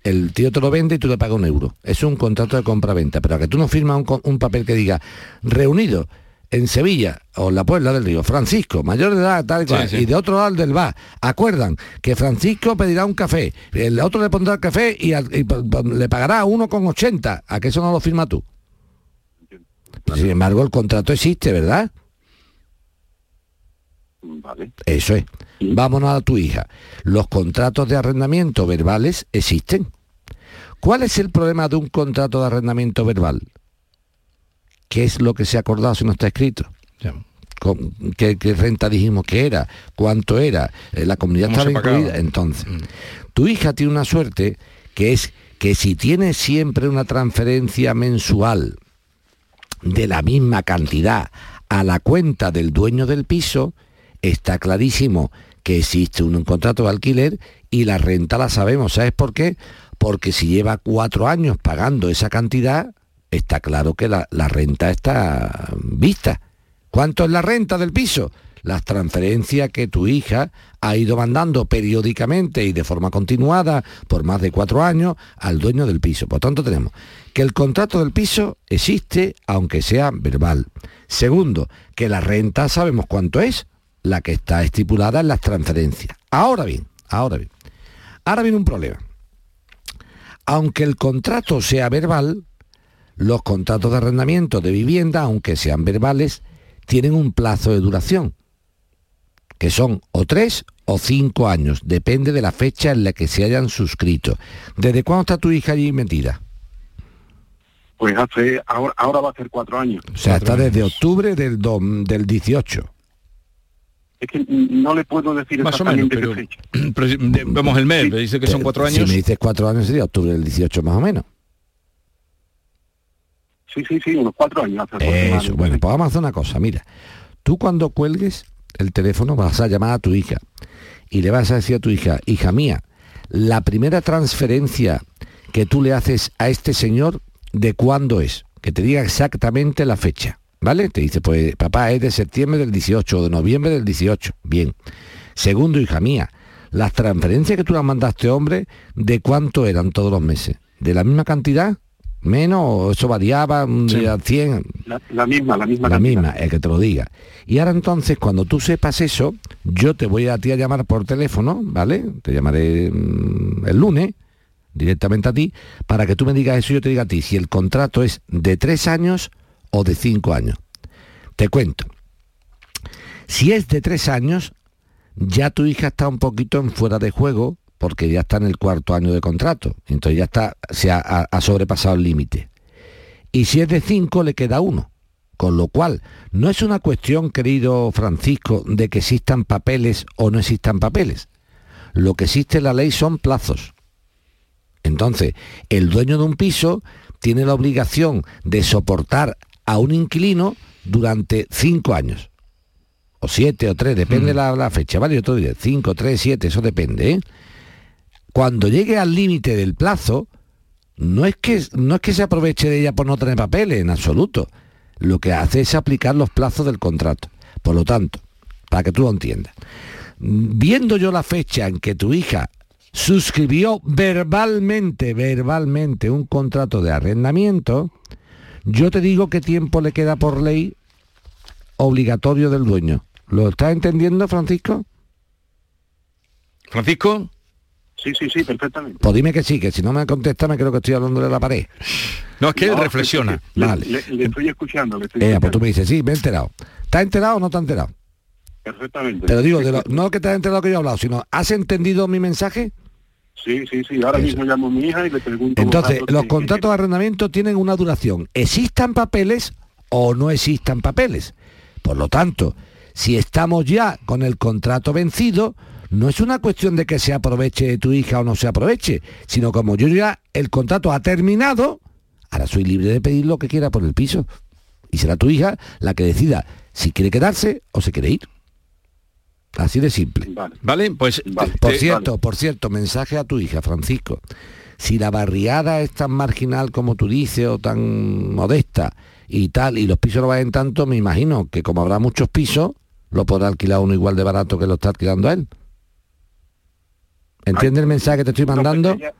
el tío te lo vende y tú le pagas un euro. Es un contrato de compra-venta, pero a que tú no firmas un papel que diga reunido en Sevilla o en la Puebla del Río, Francisco, mayor de edad, tal y Sí, cual, sí. y de otro lado del bar, acuerdan que Francisco pedirá un café, el otro le pondrá el café y, al- y le pagará uno con 80, a que eso no lo firma tú. Sin embargo, el contrato existe, ¿verdad? Vale. Eso es. Vámonos a tu hija. Los contratos de arrendamiento verbales existen. ¿Cuál es el problema de un contrato de arrendamiento verbal? ¿Qué es lo que se ha acordado si no está escrito? ¿Qué, qué renta dijimos que era? ¿Cuánto era? Eh, ¿La comunidad ¿Cómo estaba incluida? Entonces, tu hija tiene una suerte que es que si tiene siempre una transferencia mensual de la misma cantidad a la cuenta del dueño del piso, está clarísimo que existe un, contrato de alquiler y la renta la sabemos. ¿Sabes por qué? Porque si lleva cuatro años pagando esa cantidad, está claro que la, renta está vista. ¿Cuánto es la renta del piso? Las transferencias que tu hija ha ido mandando periódicamente y de forma continuada por más de cuatro años al dueño del piso. Por tanto, tenemos que el contrato del piso existe aunque sea verbal. Segundo, que la renta sabemos cuánto es, la que está estipulada en las transferencias. Ahora bien, ahora bien, ahora viene un problema. aunque el contrato sea verbal, los contratos de arrendamiento de vivienda, aunque sean verbales, tienen un plazo de duración, que son o tres o cinco años, depende de la fecha en la que se hayan suscrito. ¿Desde cuándo está tu hija allí metida? Pues hace, ahora, ahora va a ser cuatro años. O sea, está desde octubre del, dom- del 18. Es que no le puedo decir Más o menos, exactamente pero, qué fecha. pero si- vemos el mes, me dice que son cuatro Si años. me dices cuatro años sería octubre del 18 más o menos. Sí, sí, sí, unos cuatro años Eso, bueno, pues vamos a hacer una cosa, mira. Tú cuando cuelgues el teléfono vas a llamar a tu hija y le vas a decir a tu hija, hija mía, la primera transferencia que tú le haces a este señor, ¿de cuándo es? Que te diga exactamente la fecha, ¿vale? Te dice, pues papá, es de septiembre del 18 o de noviembre del 18. Bien. Segundo, hija mía, las transferencias que tú le mandaste, hombre, ¿de cuánto eran todos los meses? ¿De la misma cantidad? ¿Menos? ¿O eso variaba? un día 100? La, la misma, la misma la cantidad. misma, el que te lo diga. Y ahora entonces, cuando tú sepas eso, yo te voy a ti a llamar por teléfono, ¿vale? Te llamaré mm, el lunes directamente a ti, para que tú me digas eso y yo te diga a ti si el contrato es de tres años o de cinco años. Te cuento. Si es de tres años, ya tu hija está un poquito en fuera de juego porque ya está en el cuarto año de contrato. Entonces ya está, se ha, sobrepasado el límite. Y si es de cinco, le queda uno. Con lo cual, no es una cuestión, querido Francisco, de que existan papeles o no existan papeles. Lo que existe en la ley son plazos. Entonces, el dueño de un piso tiene la obligación de soportar a un inquilino durante cinco años. O siete o tres, depende la, la fecha, ¿vale? Yo te diré, cinco, tres, siete, eso depende, ¿eh? Cuando llegue al límite del plazo, no es, que, no es que se aproveche de ella por no tener papeles, en absoluto. Lo que hace es aplicar los plazos del contrato. Por lo tanto, para que tú lo entiendas, viendo yo la fecha en que tu hija suscribió verbalmente, verbalmente un contrato de arrendamiento, yo te digo qué tiempo le queda por ley obligatorio del dueño. ¿Lo estás entendiendo, Francisco? Francisco. Sí, sí, sí, perfectamente. Pues dime que sí, que si no me contesta me creo que estoy hablando de la pared. No, es que él reflexiona. Le, Vale. le- le estoy escuchando, le estoy Eh, pues escuchando. tú me dices, sí, me he enterado. ¿Estás enterado o no te has enterado? Perfectamente. Pero digo, de lo- no que te has enterado que yo he hablado, sino ¿has entendido mi mensaje? Sí, sí, sí. Ahora mismo llamo a mi hija y le pregunto... Entonces, los que- contratos de arrendamiento tienen una duración. ¿Existan papeles o no existan papeles? Por lo tanto, si estamos ya con el contrato vencido, no es una cuestión de que se aproveche tu hija o no se aproveche, sino como yo ya el contrato ha terminado, ahora soy libre de pedir lo que quiera por el piso. Y será tu hija la que decida si quiere quedarse o se quiere ir. Así de simple. Vale, pues... Por te- cierto, por cierto, mensaje a tu hija, Francisco. Si la barriada es tan marginal como tú dices o tan modesta y tal, y los pisos no valen tanto, me imagino que como habrá muchos pisos, lo podrá alquilar uno igual de barato que lo está alquilando a él. ¿Entiende el mensaje que te estoy mandando? Ella,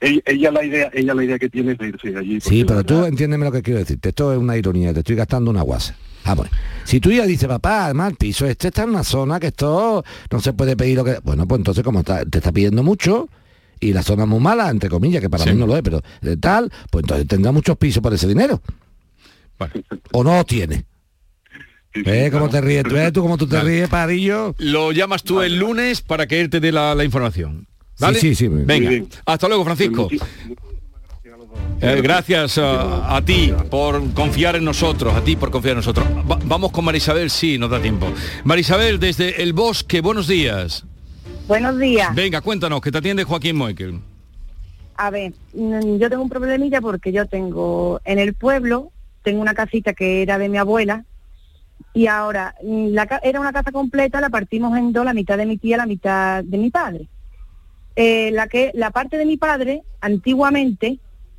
ella, ella la idea, ella la idea que tiene es de irse allí. Sí, pero tú entiéndeme lo que quiero decirte. Esto es una ironía, te estoy gastando una guasa. Vamos. Si tú ya dices, papá, además el piso este está en una zona que esto no se puede pedir lo que... Bueno, pues entonces como está- te está pidiendo mucho y la zona es muy mala, entre comillas, que para Sí. mí no lo es, pero de tal, pues entonces tendrá muchos pisos por ese dinero. O no lo tiene. ¿Ves cómo te ríes? ¿Ves tú cómo tú te ríes, parillo? Lo llamas tú el lunes para que él te dé la, la información. ¿Vale? Sí, sí, sí. Venga. Hasta luego, Francisco. Eh, gracias a, a ti por confiar en nosotros, a ti por confiar en nosotros. Va- vamos con Marisabel, sí, nos da tiempo. Marisabel, desde El Bosque, buenos días. Buenos días. Venga, cuéntanos, que te atiende Joaquín Moekel. A ver, mm, yo tengo un problemilla porque yo tengo en el pueblo, tengo una casita que era de mi abuela y ahora mm, la era una casa completa, la partimos en dos, la mitad de mi tía, la mitad de mi padre. Eh, la que la parte de mi padre, antiguamente,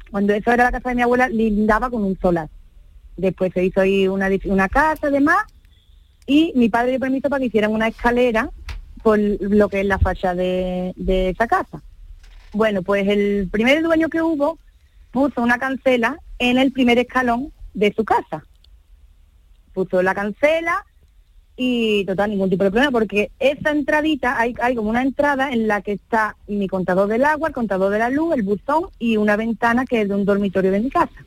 cuando eso era la casa de mi abuela, lindaba con un solar. Después se hizo ahí una, una casa, además, y mi padre dio permiso para que hicieran una escalera por lo que es la fachada de, de esa casa. Bueno, pues el primer dueño que hubo puso una cancela en el primer escalón de su casa. Puso la cancela y total, ningún tipo de problema, porque esa entradita, hay, hay como una entrada en la que está mi contador del agua, el contador de la luz, el buzón y una ventana que es de un dormitorio de mi casa.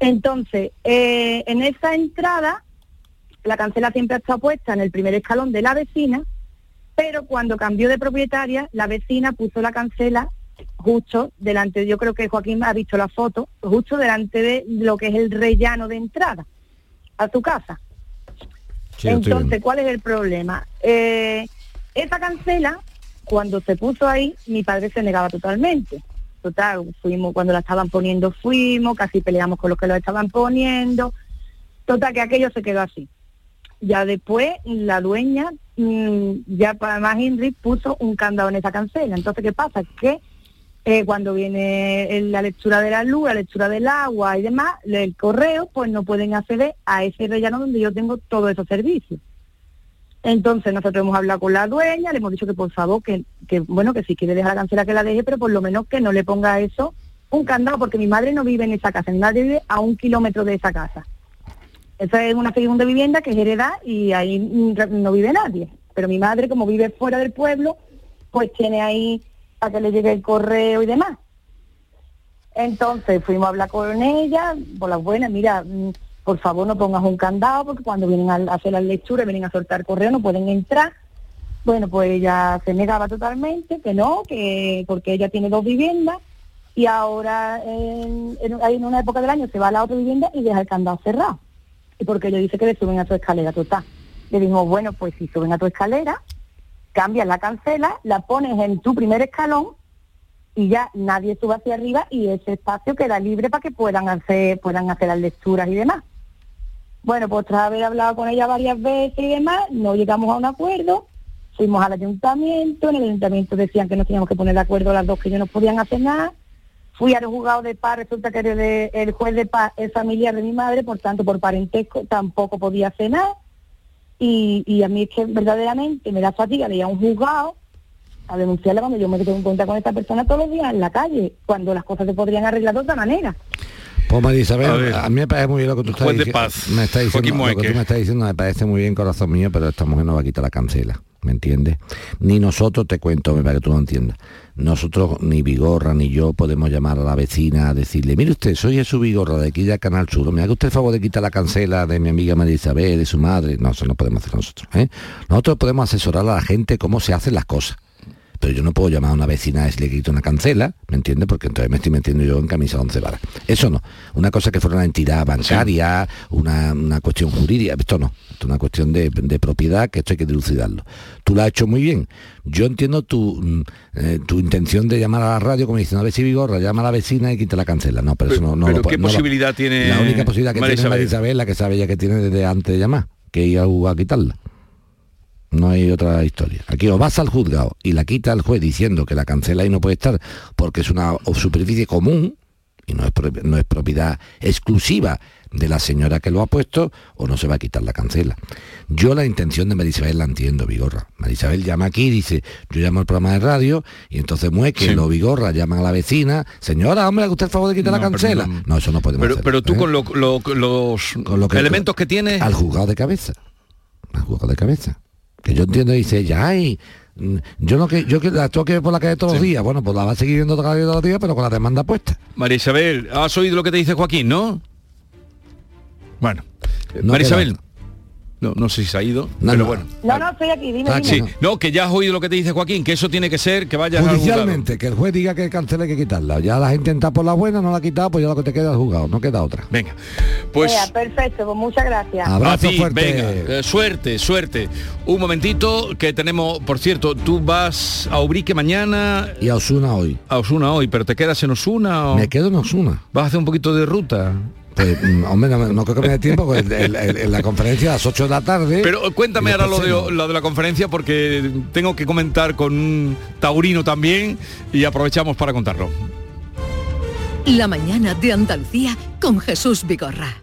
Entonces, eh, en esa entrada, la cancela siempre ha estado puesta en el primer escalón de la vecina, pero cuando cambió de propietaria, la vecina puso la cancela justo delante, yo creo que Joaquín ha visto la foto, justo delante de lo que es el rellano de entrada a su casa. Sí, Entonces. ¿cuál es el problema? Eh, esa cancela, cuando se puso ahí, mi padre se negaba totalmente. Total, fuimos, cuando la estaban poniendo fuimos, casi peleamos con los que lo estaban poniendo. Total, que aquello se quedó así. Ya después, la dueña, mm, ya para más Henry, puso un candado en esa cancela. Entonces, ¿qué pasa? Que eh, cuando viene la lectura de la luz, la lectura del agua y demás, el correo, pues no pueden acceder a ese rellano donde yo tengo todos esos servicios. Entonces nosotros hemos hablado con la dueña, le hemos dicho que por favor, que, que bueno, que si quiere dejar la cancela que la deje, pero por lo menos que no le ponga eso un candado, porque mi madre no vive en esa casa, mi madre vive a un kilómetro de esa casa. Esa es una segunda vivienda que es heredad y ahí no vive nadie. Pero mi madre, como vive fuera del pueblo, pues tiene ahí para que le llegue el correo y demás. Entonces fuimos a hablar con ella, por las buenas, mira, mm, por favor no pongas un candado porque cuando vienen a hacer las lecturas, vienen a soltar correo, no pueden entrar. Bueno, pues ella se negaba totalmente, que no, que porque ella tiene dos viviendas y ahora en, una época del año se va a la otra vivienda y deja el candado cerrado. Y porque ella dice que le suben a tu escalera total. Le dijimos, bueno, pues si suben a tu escalera, cambias la cancela, la pones en tu primer escalón y ya nadie sube hacia arriba y ese espacio queda libre para que puedan hacer, puedan hacer las lecturas y demás. Bueno, pues tras haber hablado con ella varias veces y demás, no llegamos a un acuerdo, fuimos al ayuntamiento, en el ayuntamiento decían que no teníamos que poner de acuerdo las dos que ellos no podían hacer nada, fui al juzgado de paz, resulta que el juez de paz es familiar de mi madre, por tanto por parentesco tampoco podía hacer nada, y, y a mí es que verdaderamente me da fatiga de ir a un juzgado a denunciarla cuando yo me tengo en cuenta con esta persona todos los días en la calle, cuando las cosas se podrían arreglar de otra manera. Pues María Isabel, A mí me parece muy bien lo que tú estás diciendo. paz, Me está Joaquín diciendo lo que tú me estás diciendo me parece muy bien, corazón mío, pero esta mujer no va a quitar la cancela, ¿me entiendes? Ni nosotros, te cuento, parece que tú lo entiendas. Nosotros, ni Vigorra, ni yo, podemos llamar a la vecina a decirle, mire usted, soy Jesús Vigorra de aquí de Canal Sur, me haga usted el favor de quitar la cancela de mi amiga María Isabel, de su madre. No, eso no podemos hacer nosotros. ¿eh? Nosotros podemos asesorar a la gente cómo se hacen las cosas. Pero yo no puedo llamar a una vecina decirle que quite una cancela, ¿me entiendes? Porque entonces me estoy metiendo yo en camisa de once varas. Eso no. Una cosa que fuera una entidad bancaria, una, una cuestión jurídica, esto no. Esto es una cuestión de, de propiedad que esto hay que dilucidarlo. Tú lo has hecho muy bien. Yo entiendo tu, mm, eh, tu intención de llamar a la radio como diciendo, a ver si Vigorra, llama a la vecina y quita la cancela. No, pero eso no, no pero lo ¿qué no lo- posibilidad tiene La única posibilidad que María tiene María Isabel? Isabel, la que sabe ella que tiene desde antes de llamar, que ir a, a quitarla. No hay otra historia. Aquí o vas al juzgado y la quita el juez diciendo que la cancela ahí no puede estar porque es una superficie común y no es, pro- no es propiedad exclusiva de la señora que lo ha puesto o no se va a quitar la cancela. Yo la intención de Marisabel la entiendo, Vigorra. Marisabel llama aquí y dice, yo llamo al programa de radio y entonces Mueque, Sí. lo Vigorra, llaman a la vecina, señora, hombre, haga usted el favor de quitar No, la cancela. no- No, eso no podemos Pero, hacer. pero tú ¿eh? con, lo- lo- los Con lo que- elementos que tienes... al juzgado de cabeza al juzgado de cabeza que yo entiendo dice ella ay mm, yo no que yo que la tengo que ver por la calle todos los días. Bueno pues la va a seguir viendo toda la calle todos los días pero con la demanda puesta. María Isabel, has oído lo que te dice Joaquín, ¿no? Bueno, No María Isabel, no, no sé si se ha ido, No, pero no. bueno. No, no, estoy aquí, dime, Ah, dime. Sí, no, que ya has oído lo que te dice Joaquín, que eso tiene que ser que vayas judicialmente que el juez diga que cancela hay que quitarla ya la gente entra por la buena no la ha quitado pues ya lo que te queda es juzgado no queda otra Venga, pues Vea, perfecto, pues muchas gracias. Abrazo a ti, fuerte. venga, eh, suerte, suerte. Un momentito que tenemos, por cierto, tú vas a Ubrique mañana, y a Osuna hoy a Osuna hoy, pero te quedas en Osuna o me quedo en Osuna vas a hacer un poquito de ruta. Pues mm, hombre no, no creo que me dé tiempo pues el- el- en la conferencia a las 8 de la tarde Pero eh, cuéntame ahora lo de, lo de la conferencia porque tengo que comentar con un taurino también y aprovechamos para contarlo. La mañana de Andalucía con Jesús Vigorra.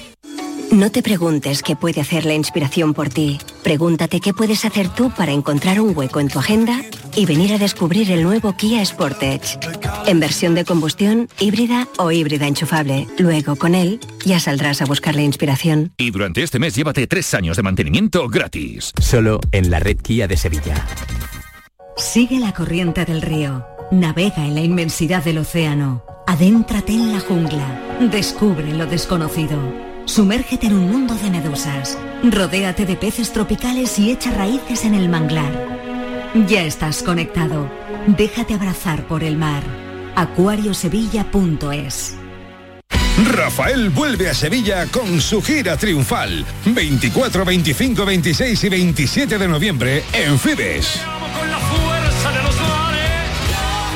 No te preguntes qué puede hacer la inspiración por ti. Pregúntate qué puedes hacer tú para encontrar un hueco en tu agenda y venir a descubrir el nuevo Kia Sportage. En versión de combustión, híbrida o híbrida enchufable. Luego, con él, ya saldrás a buscar la inspiración. Y durante este mes llévate tres años de mantenimiento gratis. Solo en la red Kia de Sevilla. Sigue la corriente del río. Navega en la inmensidad del océano. Adéntrate en la jungla. Descubre lo desconocido. Sumérgete en un mundo de medusas. Rodéate de peces tropicales y echa raíces en el manglar. Ya estás conectado. Déjate abrazar por el mar. acuariosevilla.es Rafael vuelve a Sevilla con su gira triunfal. 24, 25, 26 y 27 de noviembre en Fibes.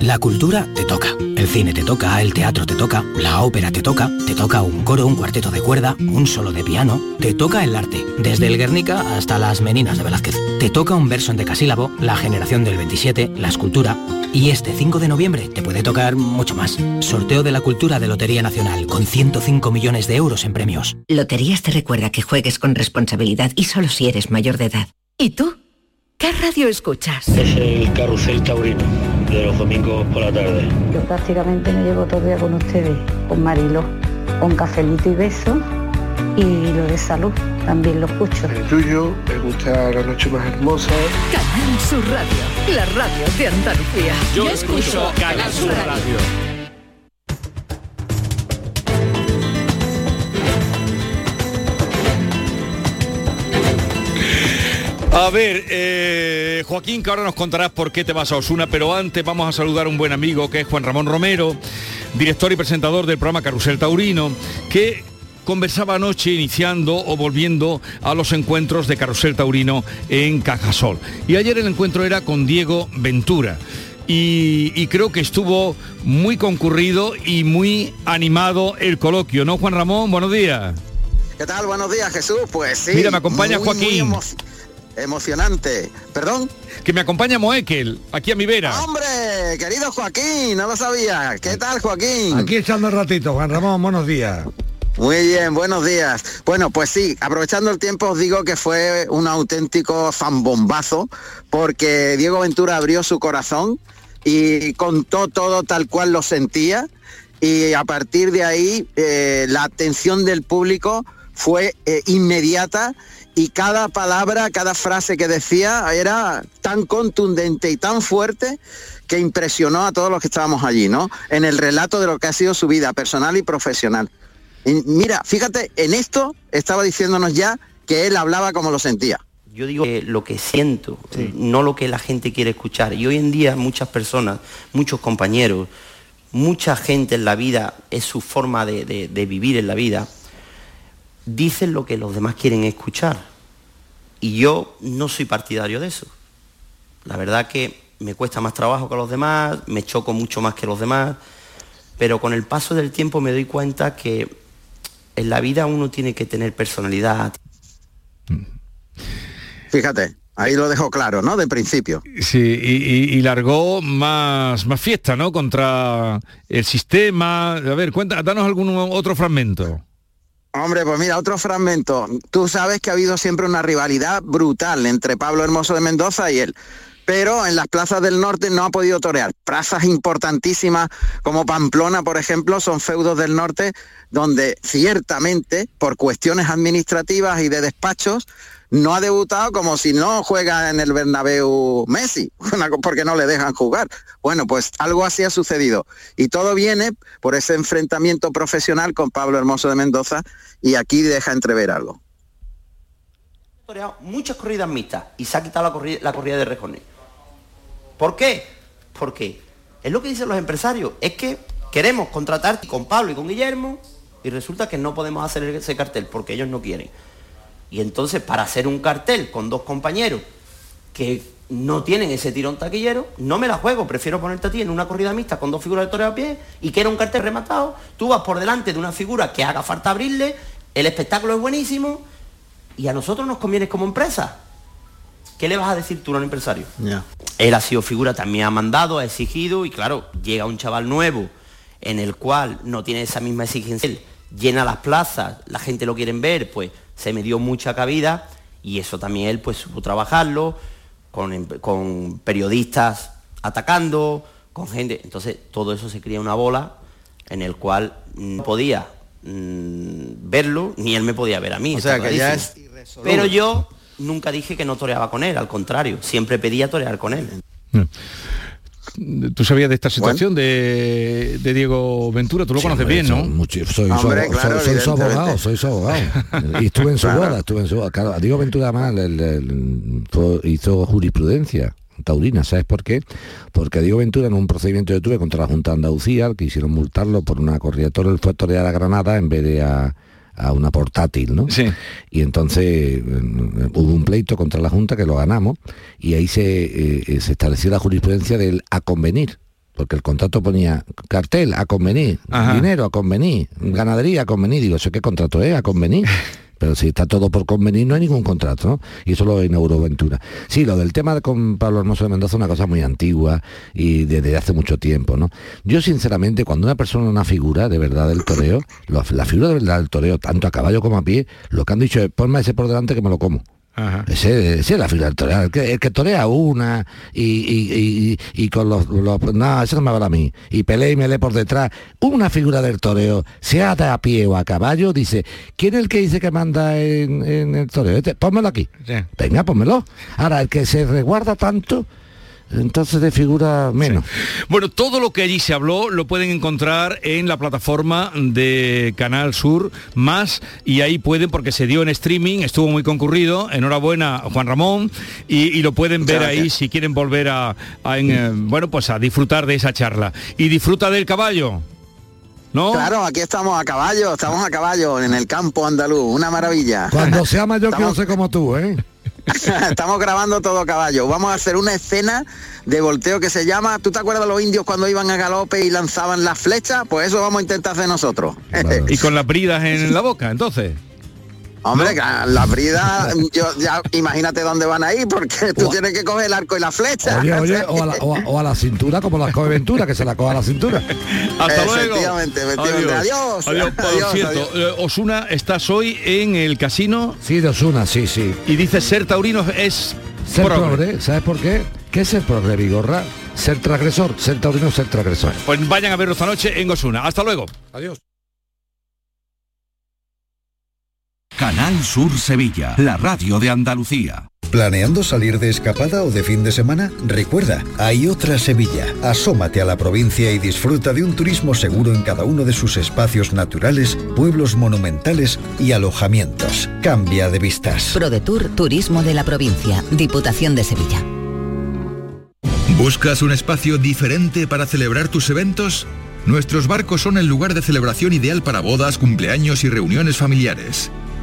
La cultura te toca, el cine te toca, el teatro te toca, la ópera te toca, te toca un coro, un cuarteto de cuerda, un solo de piano, te toca el arte, desde el Guernica hasta las Meninas de Velázquez. Te toca un verso en decasílabo, la generación del 27, la escultura, y este 5 de noviembre te puede tocar mucho más. Sorteo de la cultura de Lotería Nacional, con 105 millones de euros en premios. Loterías te recuerda que juegues con responsabilidad y solo si eres mayor de edad. ¿Y tú? ¿Qué radio escuchas? Es el Carrusel Taurino, de los domingos por la tarde. Yo prácticamente me llevo todo el día con ustedes, con Marilo, con cafelito y beso y lo de salud también lo escucho. El tuyo, me gusta la noche más hermosa. Canal Sur Radio, la radio de Andalucía. Yo, escucho Canal Sur Radio. A ver, eh, Joaquín, que ahora nos contarás por qué te vas a Osuna, pero antes vamos a saludar a un buen amigo que es Juan Ramón Romero, director y presentador del programa Carrusel Taurino, que conversaba anoche iniciando o volviendo a los encuentros de Carrusel Taurino en Cajasol. Y ayer el encuentro era con Diego Ventura. Y, y, creo que estuvo muy concurrido y muy animado el coloquio, ¿no, Juan Ramón? Buenos días. ¿Qué tal? Buenos días, Jesús. Pues sí. Mira, me acompaña muy, Joaquín. muy emocionante. ¿Perdón? Que me acompaña Moekel, aquí a mi vera. ¡Hombre! Querido Joaquín, no lo sabía. ¿Qué tal, Joaquín? Aquí echando el ratito, Juan Ramón, buenos días. Muy bien, buenos días. Bueno, pues sí, aprovechando el tiempo os digo que fue un auténtico zambombazo porque Diego Ventura abrió su corazón y contó todo tal cual lo sentía y a partir de ahí eh, la atención del público fue eh, inmediata y cada palabra, cada frase que decía era tan contundente y tan fuerte que impresionó a todos los que estábamos allí, ¿no? En el relato de lo que ha sido su vida personal y profesional. Y mira, fíjate, en esto estaba diciéndonos ya que él hablaba como lo sentía. Yo digo que lo que siento, no lo que la gente quiere escuchar. Y hoy en día muchas personas, muchos compañeros, mucha gente en la vida, es su forma de, de- de vivir en la vida, dicen lo que los demás quieren escuchar. Y yo no soy partidario de eso. La verdad que me cuesta más trabajo que los demás, me choco mucho más que los demás, pero con el paso del tiempo me doy cuenta que en la vida uno tiene que tener personalidad, Fíjate, Ahí lo dejo claro, ¿no? De principio. Sí, y, y, largó más, más fiesta, ¿no? Contra el sistema. A ver, cuenta, danos algún otro fragmento. Hombre, pues mira, otro fragmento. Tú sabes que ha habido siempre una rivalidad brutal entre Pablo Hermoso de Mendoza y él pero en las plazas del norte no ha podido torear. Plazas importantísimas como Pamplona, por ejemplo, son feudos del norte donde ciertamente, por cuestiones administrativas y de despachos, no ha debutado como si no juega en el Bernabéu Messi, porque no le dejan jugar. Bueno, pues algo así ha sucedido. Y todo viene por ese enfrentamiento profesional con Pablo Hermoso de Mendoza y aquí deja entrever algo. Muchas corridas mixtas y se ha quitado la corrida, de rejones. ¿Por qué? Porque es lo que dicen los empresarios, es que queremos contratar con Pablo y con Guillermo y resulta que no podemos hacer ese cartel porque ellos no quieren. Y entonces para hacer un cartel con dos compañeros que no tienen ese tirón taquillero, no me la juego, prefiero ponerte a ti en una corrida mixta con dos figuras de toreo a pie y que era un cartel rematado, tú vas por delante de una figura que haga falta abrirle, el espectáculo es buenísimo y a nosotros nos conviene como empresa. ¿Qué le vas a decir tú a un empresario? Él ha sido figura, también ha mandado, ha exigido y claro, llega un chaval nuevo en el cual no tiene esa misma exigencia, llena las plazas, la gente lo quiere ver, pues se me dio mucha cabida y eso también él pues supo trabajarlo con, em, con periodistas atacando, con gente, entonces todo eso se cría una bola en el cual no podía mm, verlo ni él me podía ver a mí. O sea que ya es Pero yo nunca dije que no toreaba con él, al contrario, siempre pedía torear con él. Mm. ¿Tú sabías de esta situación de, Diego Ventura? Tú lo conoces bien, ¿no? soy, su abogado, soy su abogado. y estuve en su boda, estuve en su boda. Claro, a Diego Ventura más hizo jurisprudencia taurina, ¿sabes por qué? Porque Diego Ventura en un procedimiento de tuve contra la Junta de Andalucía, quisieron multarlo por una corrida de él fue a torear a Granada en vez de a a una portátil, ¿no? Sí. Y entonces eh, hubo un pleito contra la Junta que lo ganamos y ahí se, eh, se estableció la jurisprudencia del a convenir, porque el contrato ponía cartel a convenir, dinero a convenir, ganadería a convenir, digo, ¿eso qué contrato es? A convenir. Pero si está todo por convenir, no hay ningún contrato, ¿no? Y eso lo inauguró Ventura. Sí, lo del tema con Pablo Hermoso de Mendoza es una cosa muy antigua y desde hace mucho tiempo, ¿no? Yo, sinceramente, cuando una persona, una figura de verdad del toreo, la figura de verdad del toreo, tanto a caballo como a pie, lo que han dicho es, ponme ese por delante que me lo como. Ese, es la figura del toreo, el que, torea una y, con los, No, eso no me vale a mí. Y pelea y me lee por detrás. Una figura del toreo, sea a pie o a caballo, dice, ¿quién es el que dice que manda en, el toreo? Este, pónmelo aquí. Venga, pónmelo. Ahora, el que se resguarda tanto entonces de figura menos. Bueno, todo lo que allí se habló lo pueden encontrar en la plataforma de Canal Sur más y ahí pueden porque se dio en streaming, estuvo muy concurrido. Enhorabuena Juan Ramón y, lo pueden ver ahí si quieren volver a, eh, bueno pues a disfrutar de esa charla y disfruta del caballo. ¿No? Claro, aquí estamos a caballo, estamos a caballo en el campo andaluz, una maravilla. Cuando sea mayor que no sé como tú, ¿eh? Estamos grabando todo caballo. Vamos a hacer una escena de volteo que se llama, ¿tú te acuerdas de los indios cuando iban a galope y lanzaban las flechas? Pues eso vamos a intentar hacer nosotros. y con las bridas en la boca, entonces. Hombre, la brida, yo, ya imagínate dónde van a ir, porque tú tienes que coger el arco y la flecha. Oye, oye, o a, la, cintura, como las coge Ventura, que se la coja a la cintura. Hasta luego. Efectivamente, efectivamente. Adiós. Adiós. Por cierto, eh, Osuna, estás hoy en el casino. Sí, de Osuna, sí, sí. Y dice ser taurino es ser progre. ¿Sabes por qué? ¿Qué es ser progre, Vigorra? Ser transgresor, ser taurino, ser transgresor. Pues vayan a verlo esta noche en Osuna. Hasta luego. Adiós. Canal Sur Sevilla, la radio de Andalucía. ¿Planeando salir de escapada o de fin de semana? Recuerda, hay otra Sevilla. Asómate a la provincia y disfruta de un turismo seguro en cada uno de sus espacios naturales, pueblos monumentales y alojamientos. Cambia de vistas. ProDetour Turismo de la Provincia, Diputación de Sevilla. ¿Buscas un espacio diferente para celebrar tus eventos? Nuestros barcos son el lugar de celebración ideal para bodas, cumpleaños y reuniones familiares.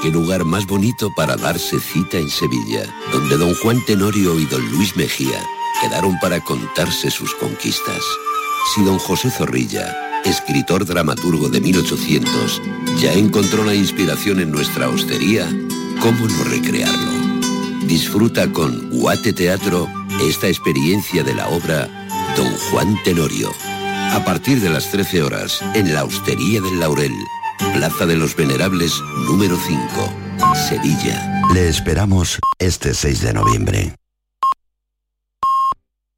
Qué lugar más bonito para darse cita en Sevilla, donde don Juan Tenorio y don Luis Mejía quedaron para contarse sus conquistas. Si don José Zorrilla, escritor dramaturgo de 1800, ya encontró la inspiración en nuestra hostería, ¿cómo no recrearlo? Disfruta con Guate Teatro esta experiencia de la obra Don Juan Tenorio. A partir de las 13 horas, en la Hostería del Laurel, Plaza de los Venerables, número 5, Sevilla. Le esperamos este 6 de noviembre.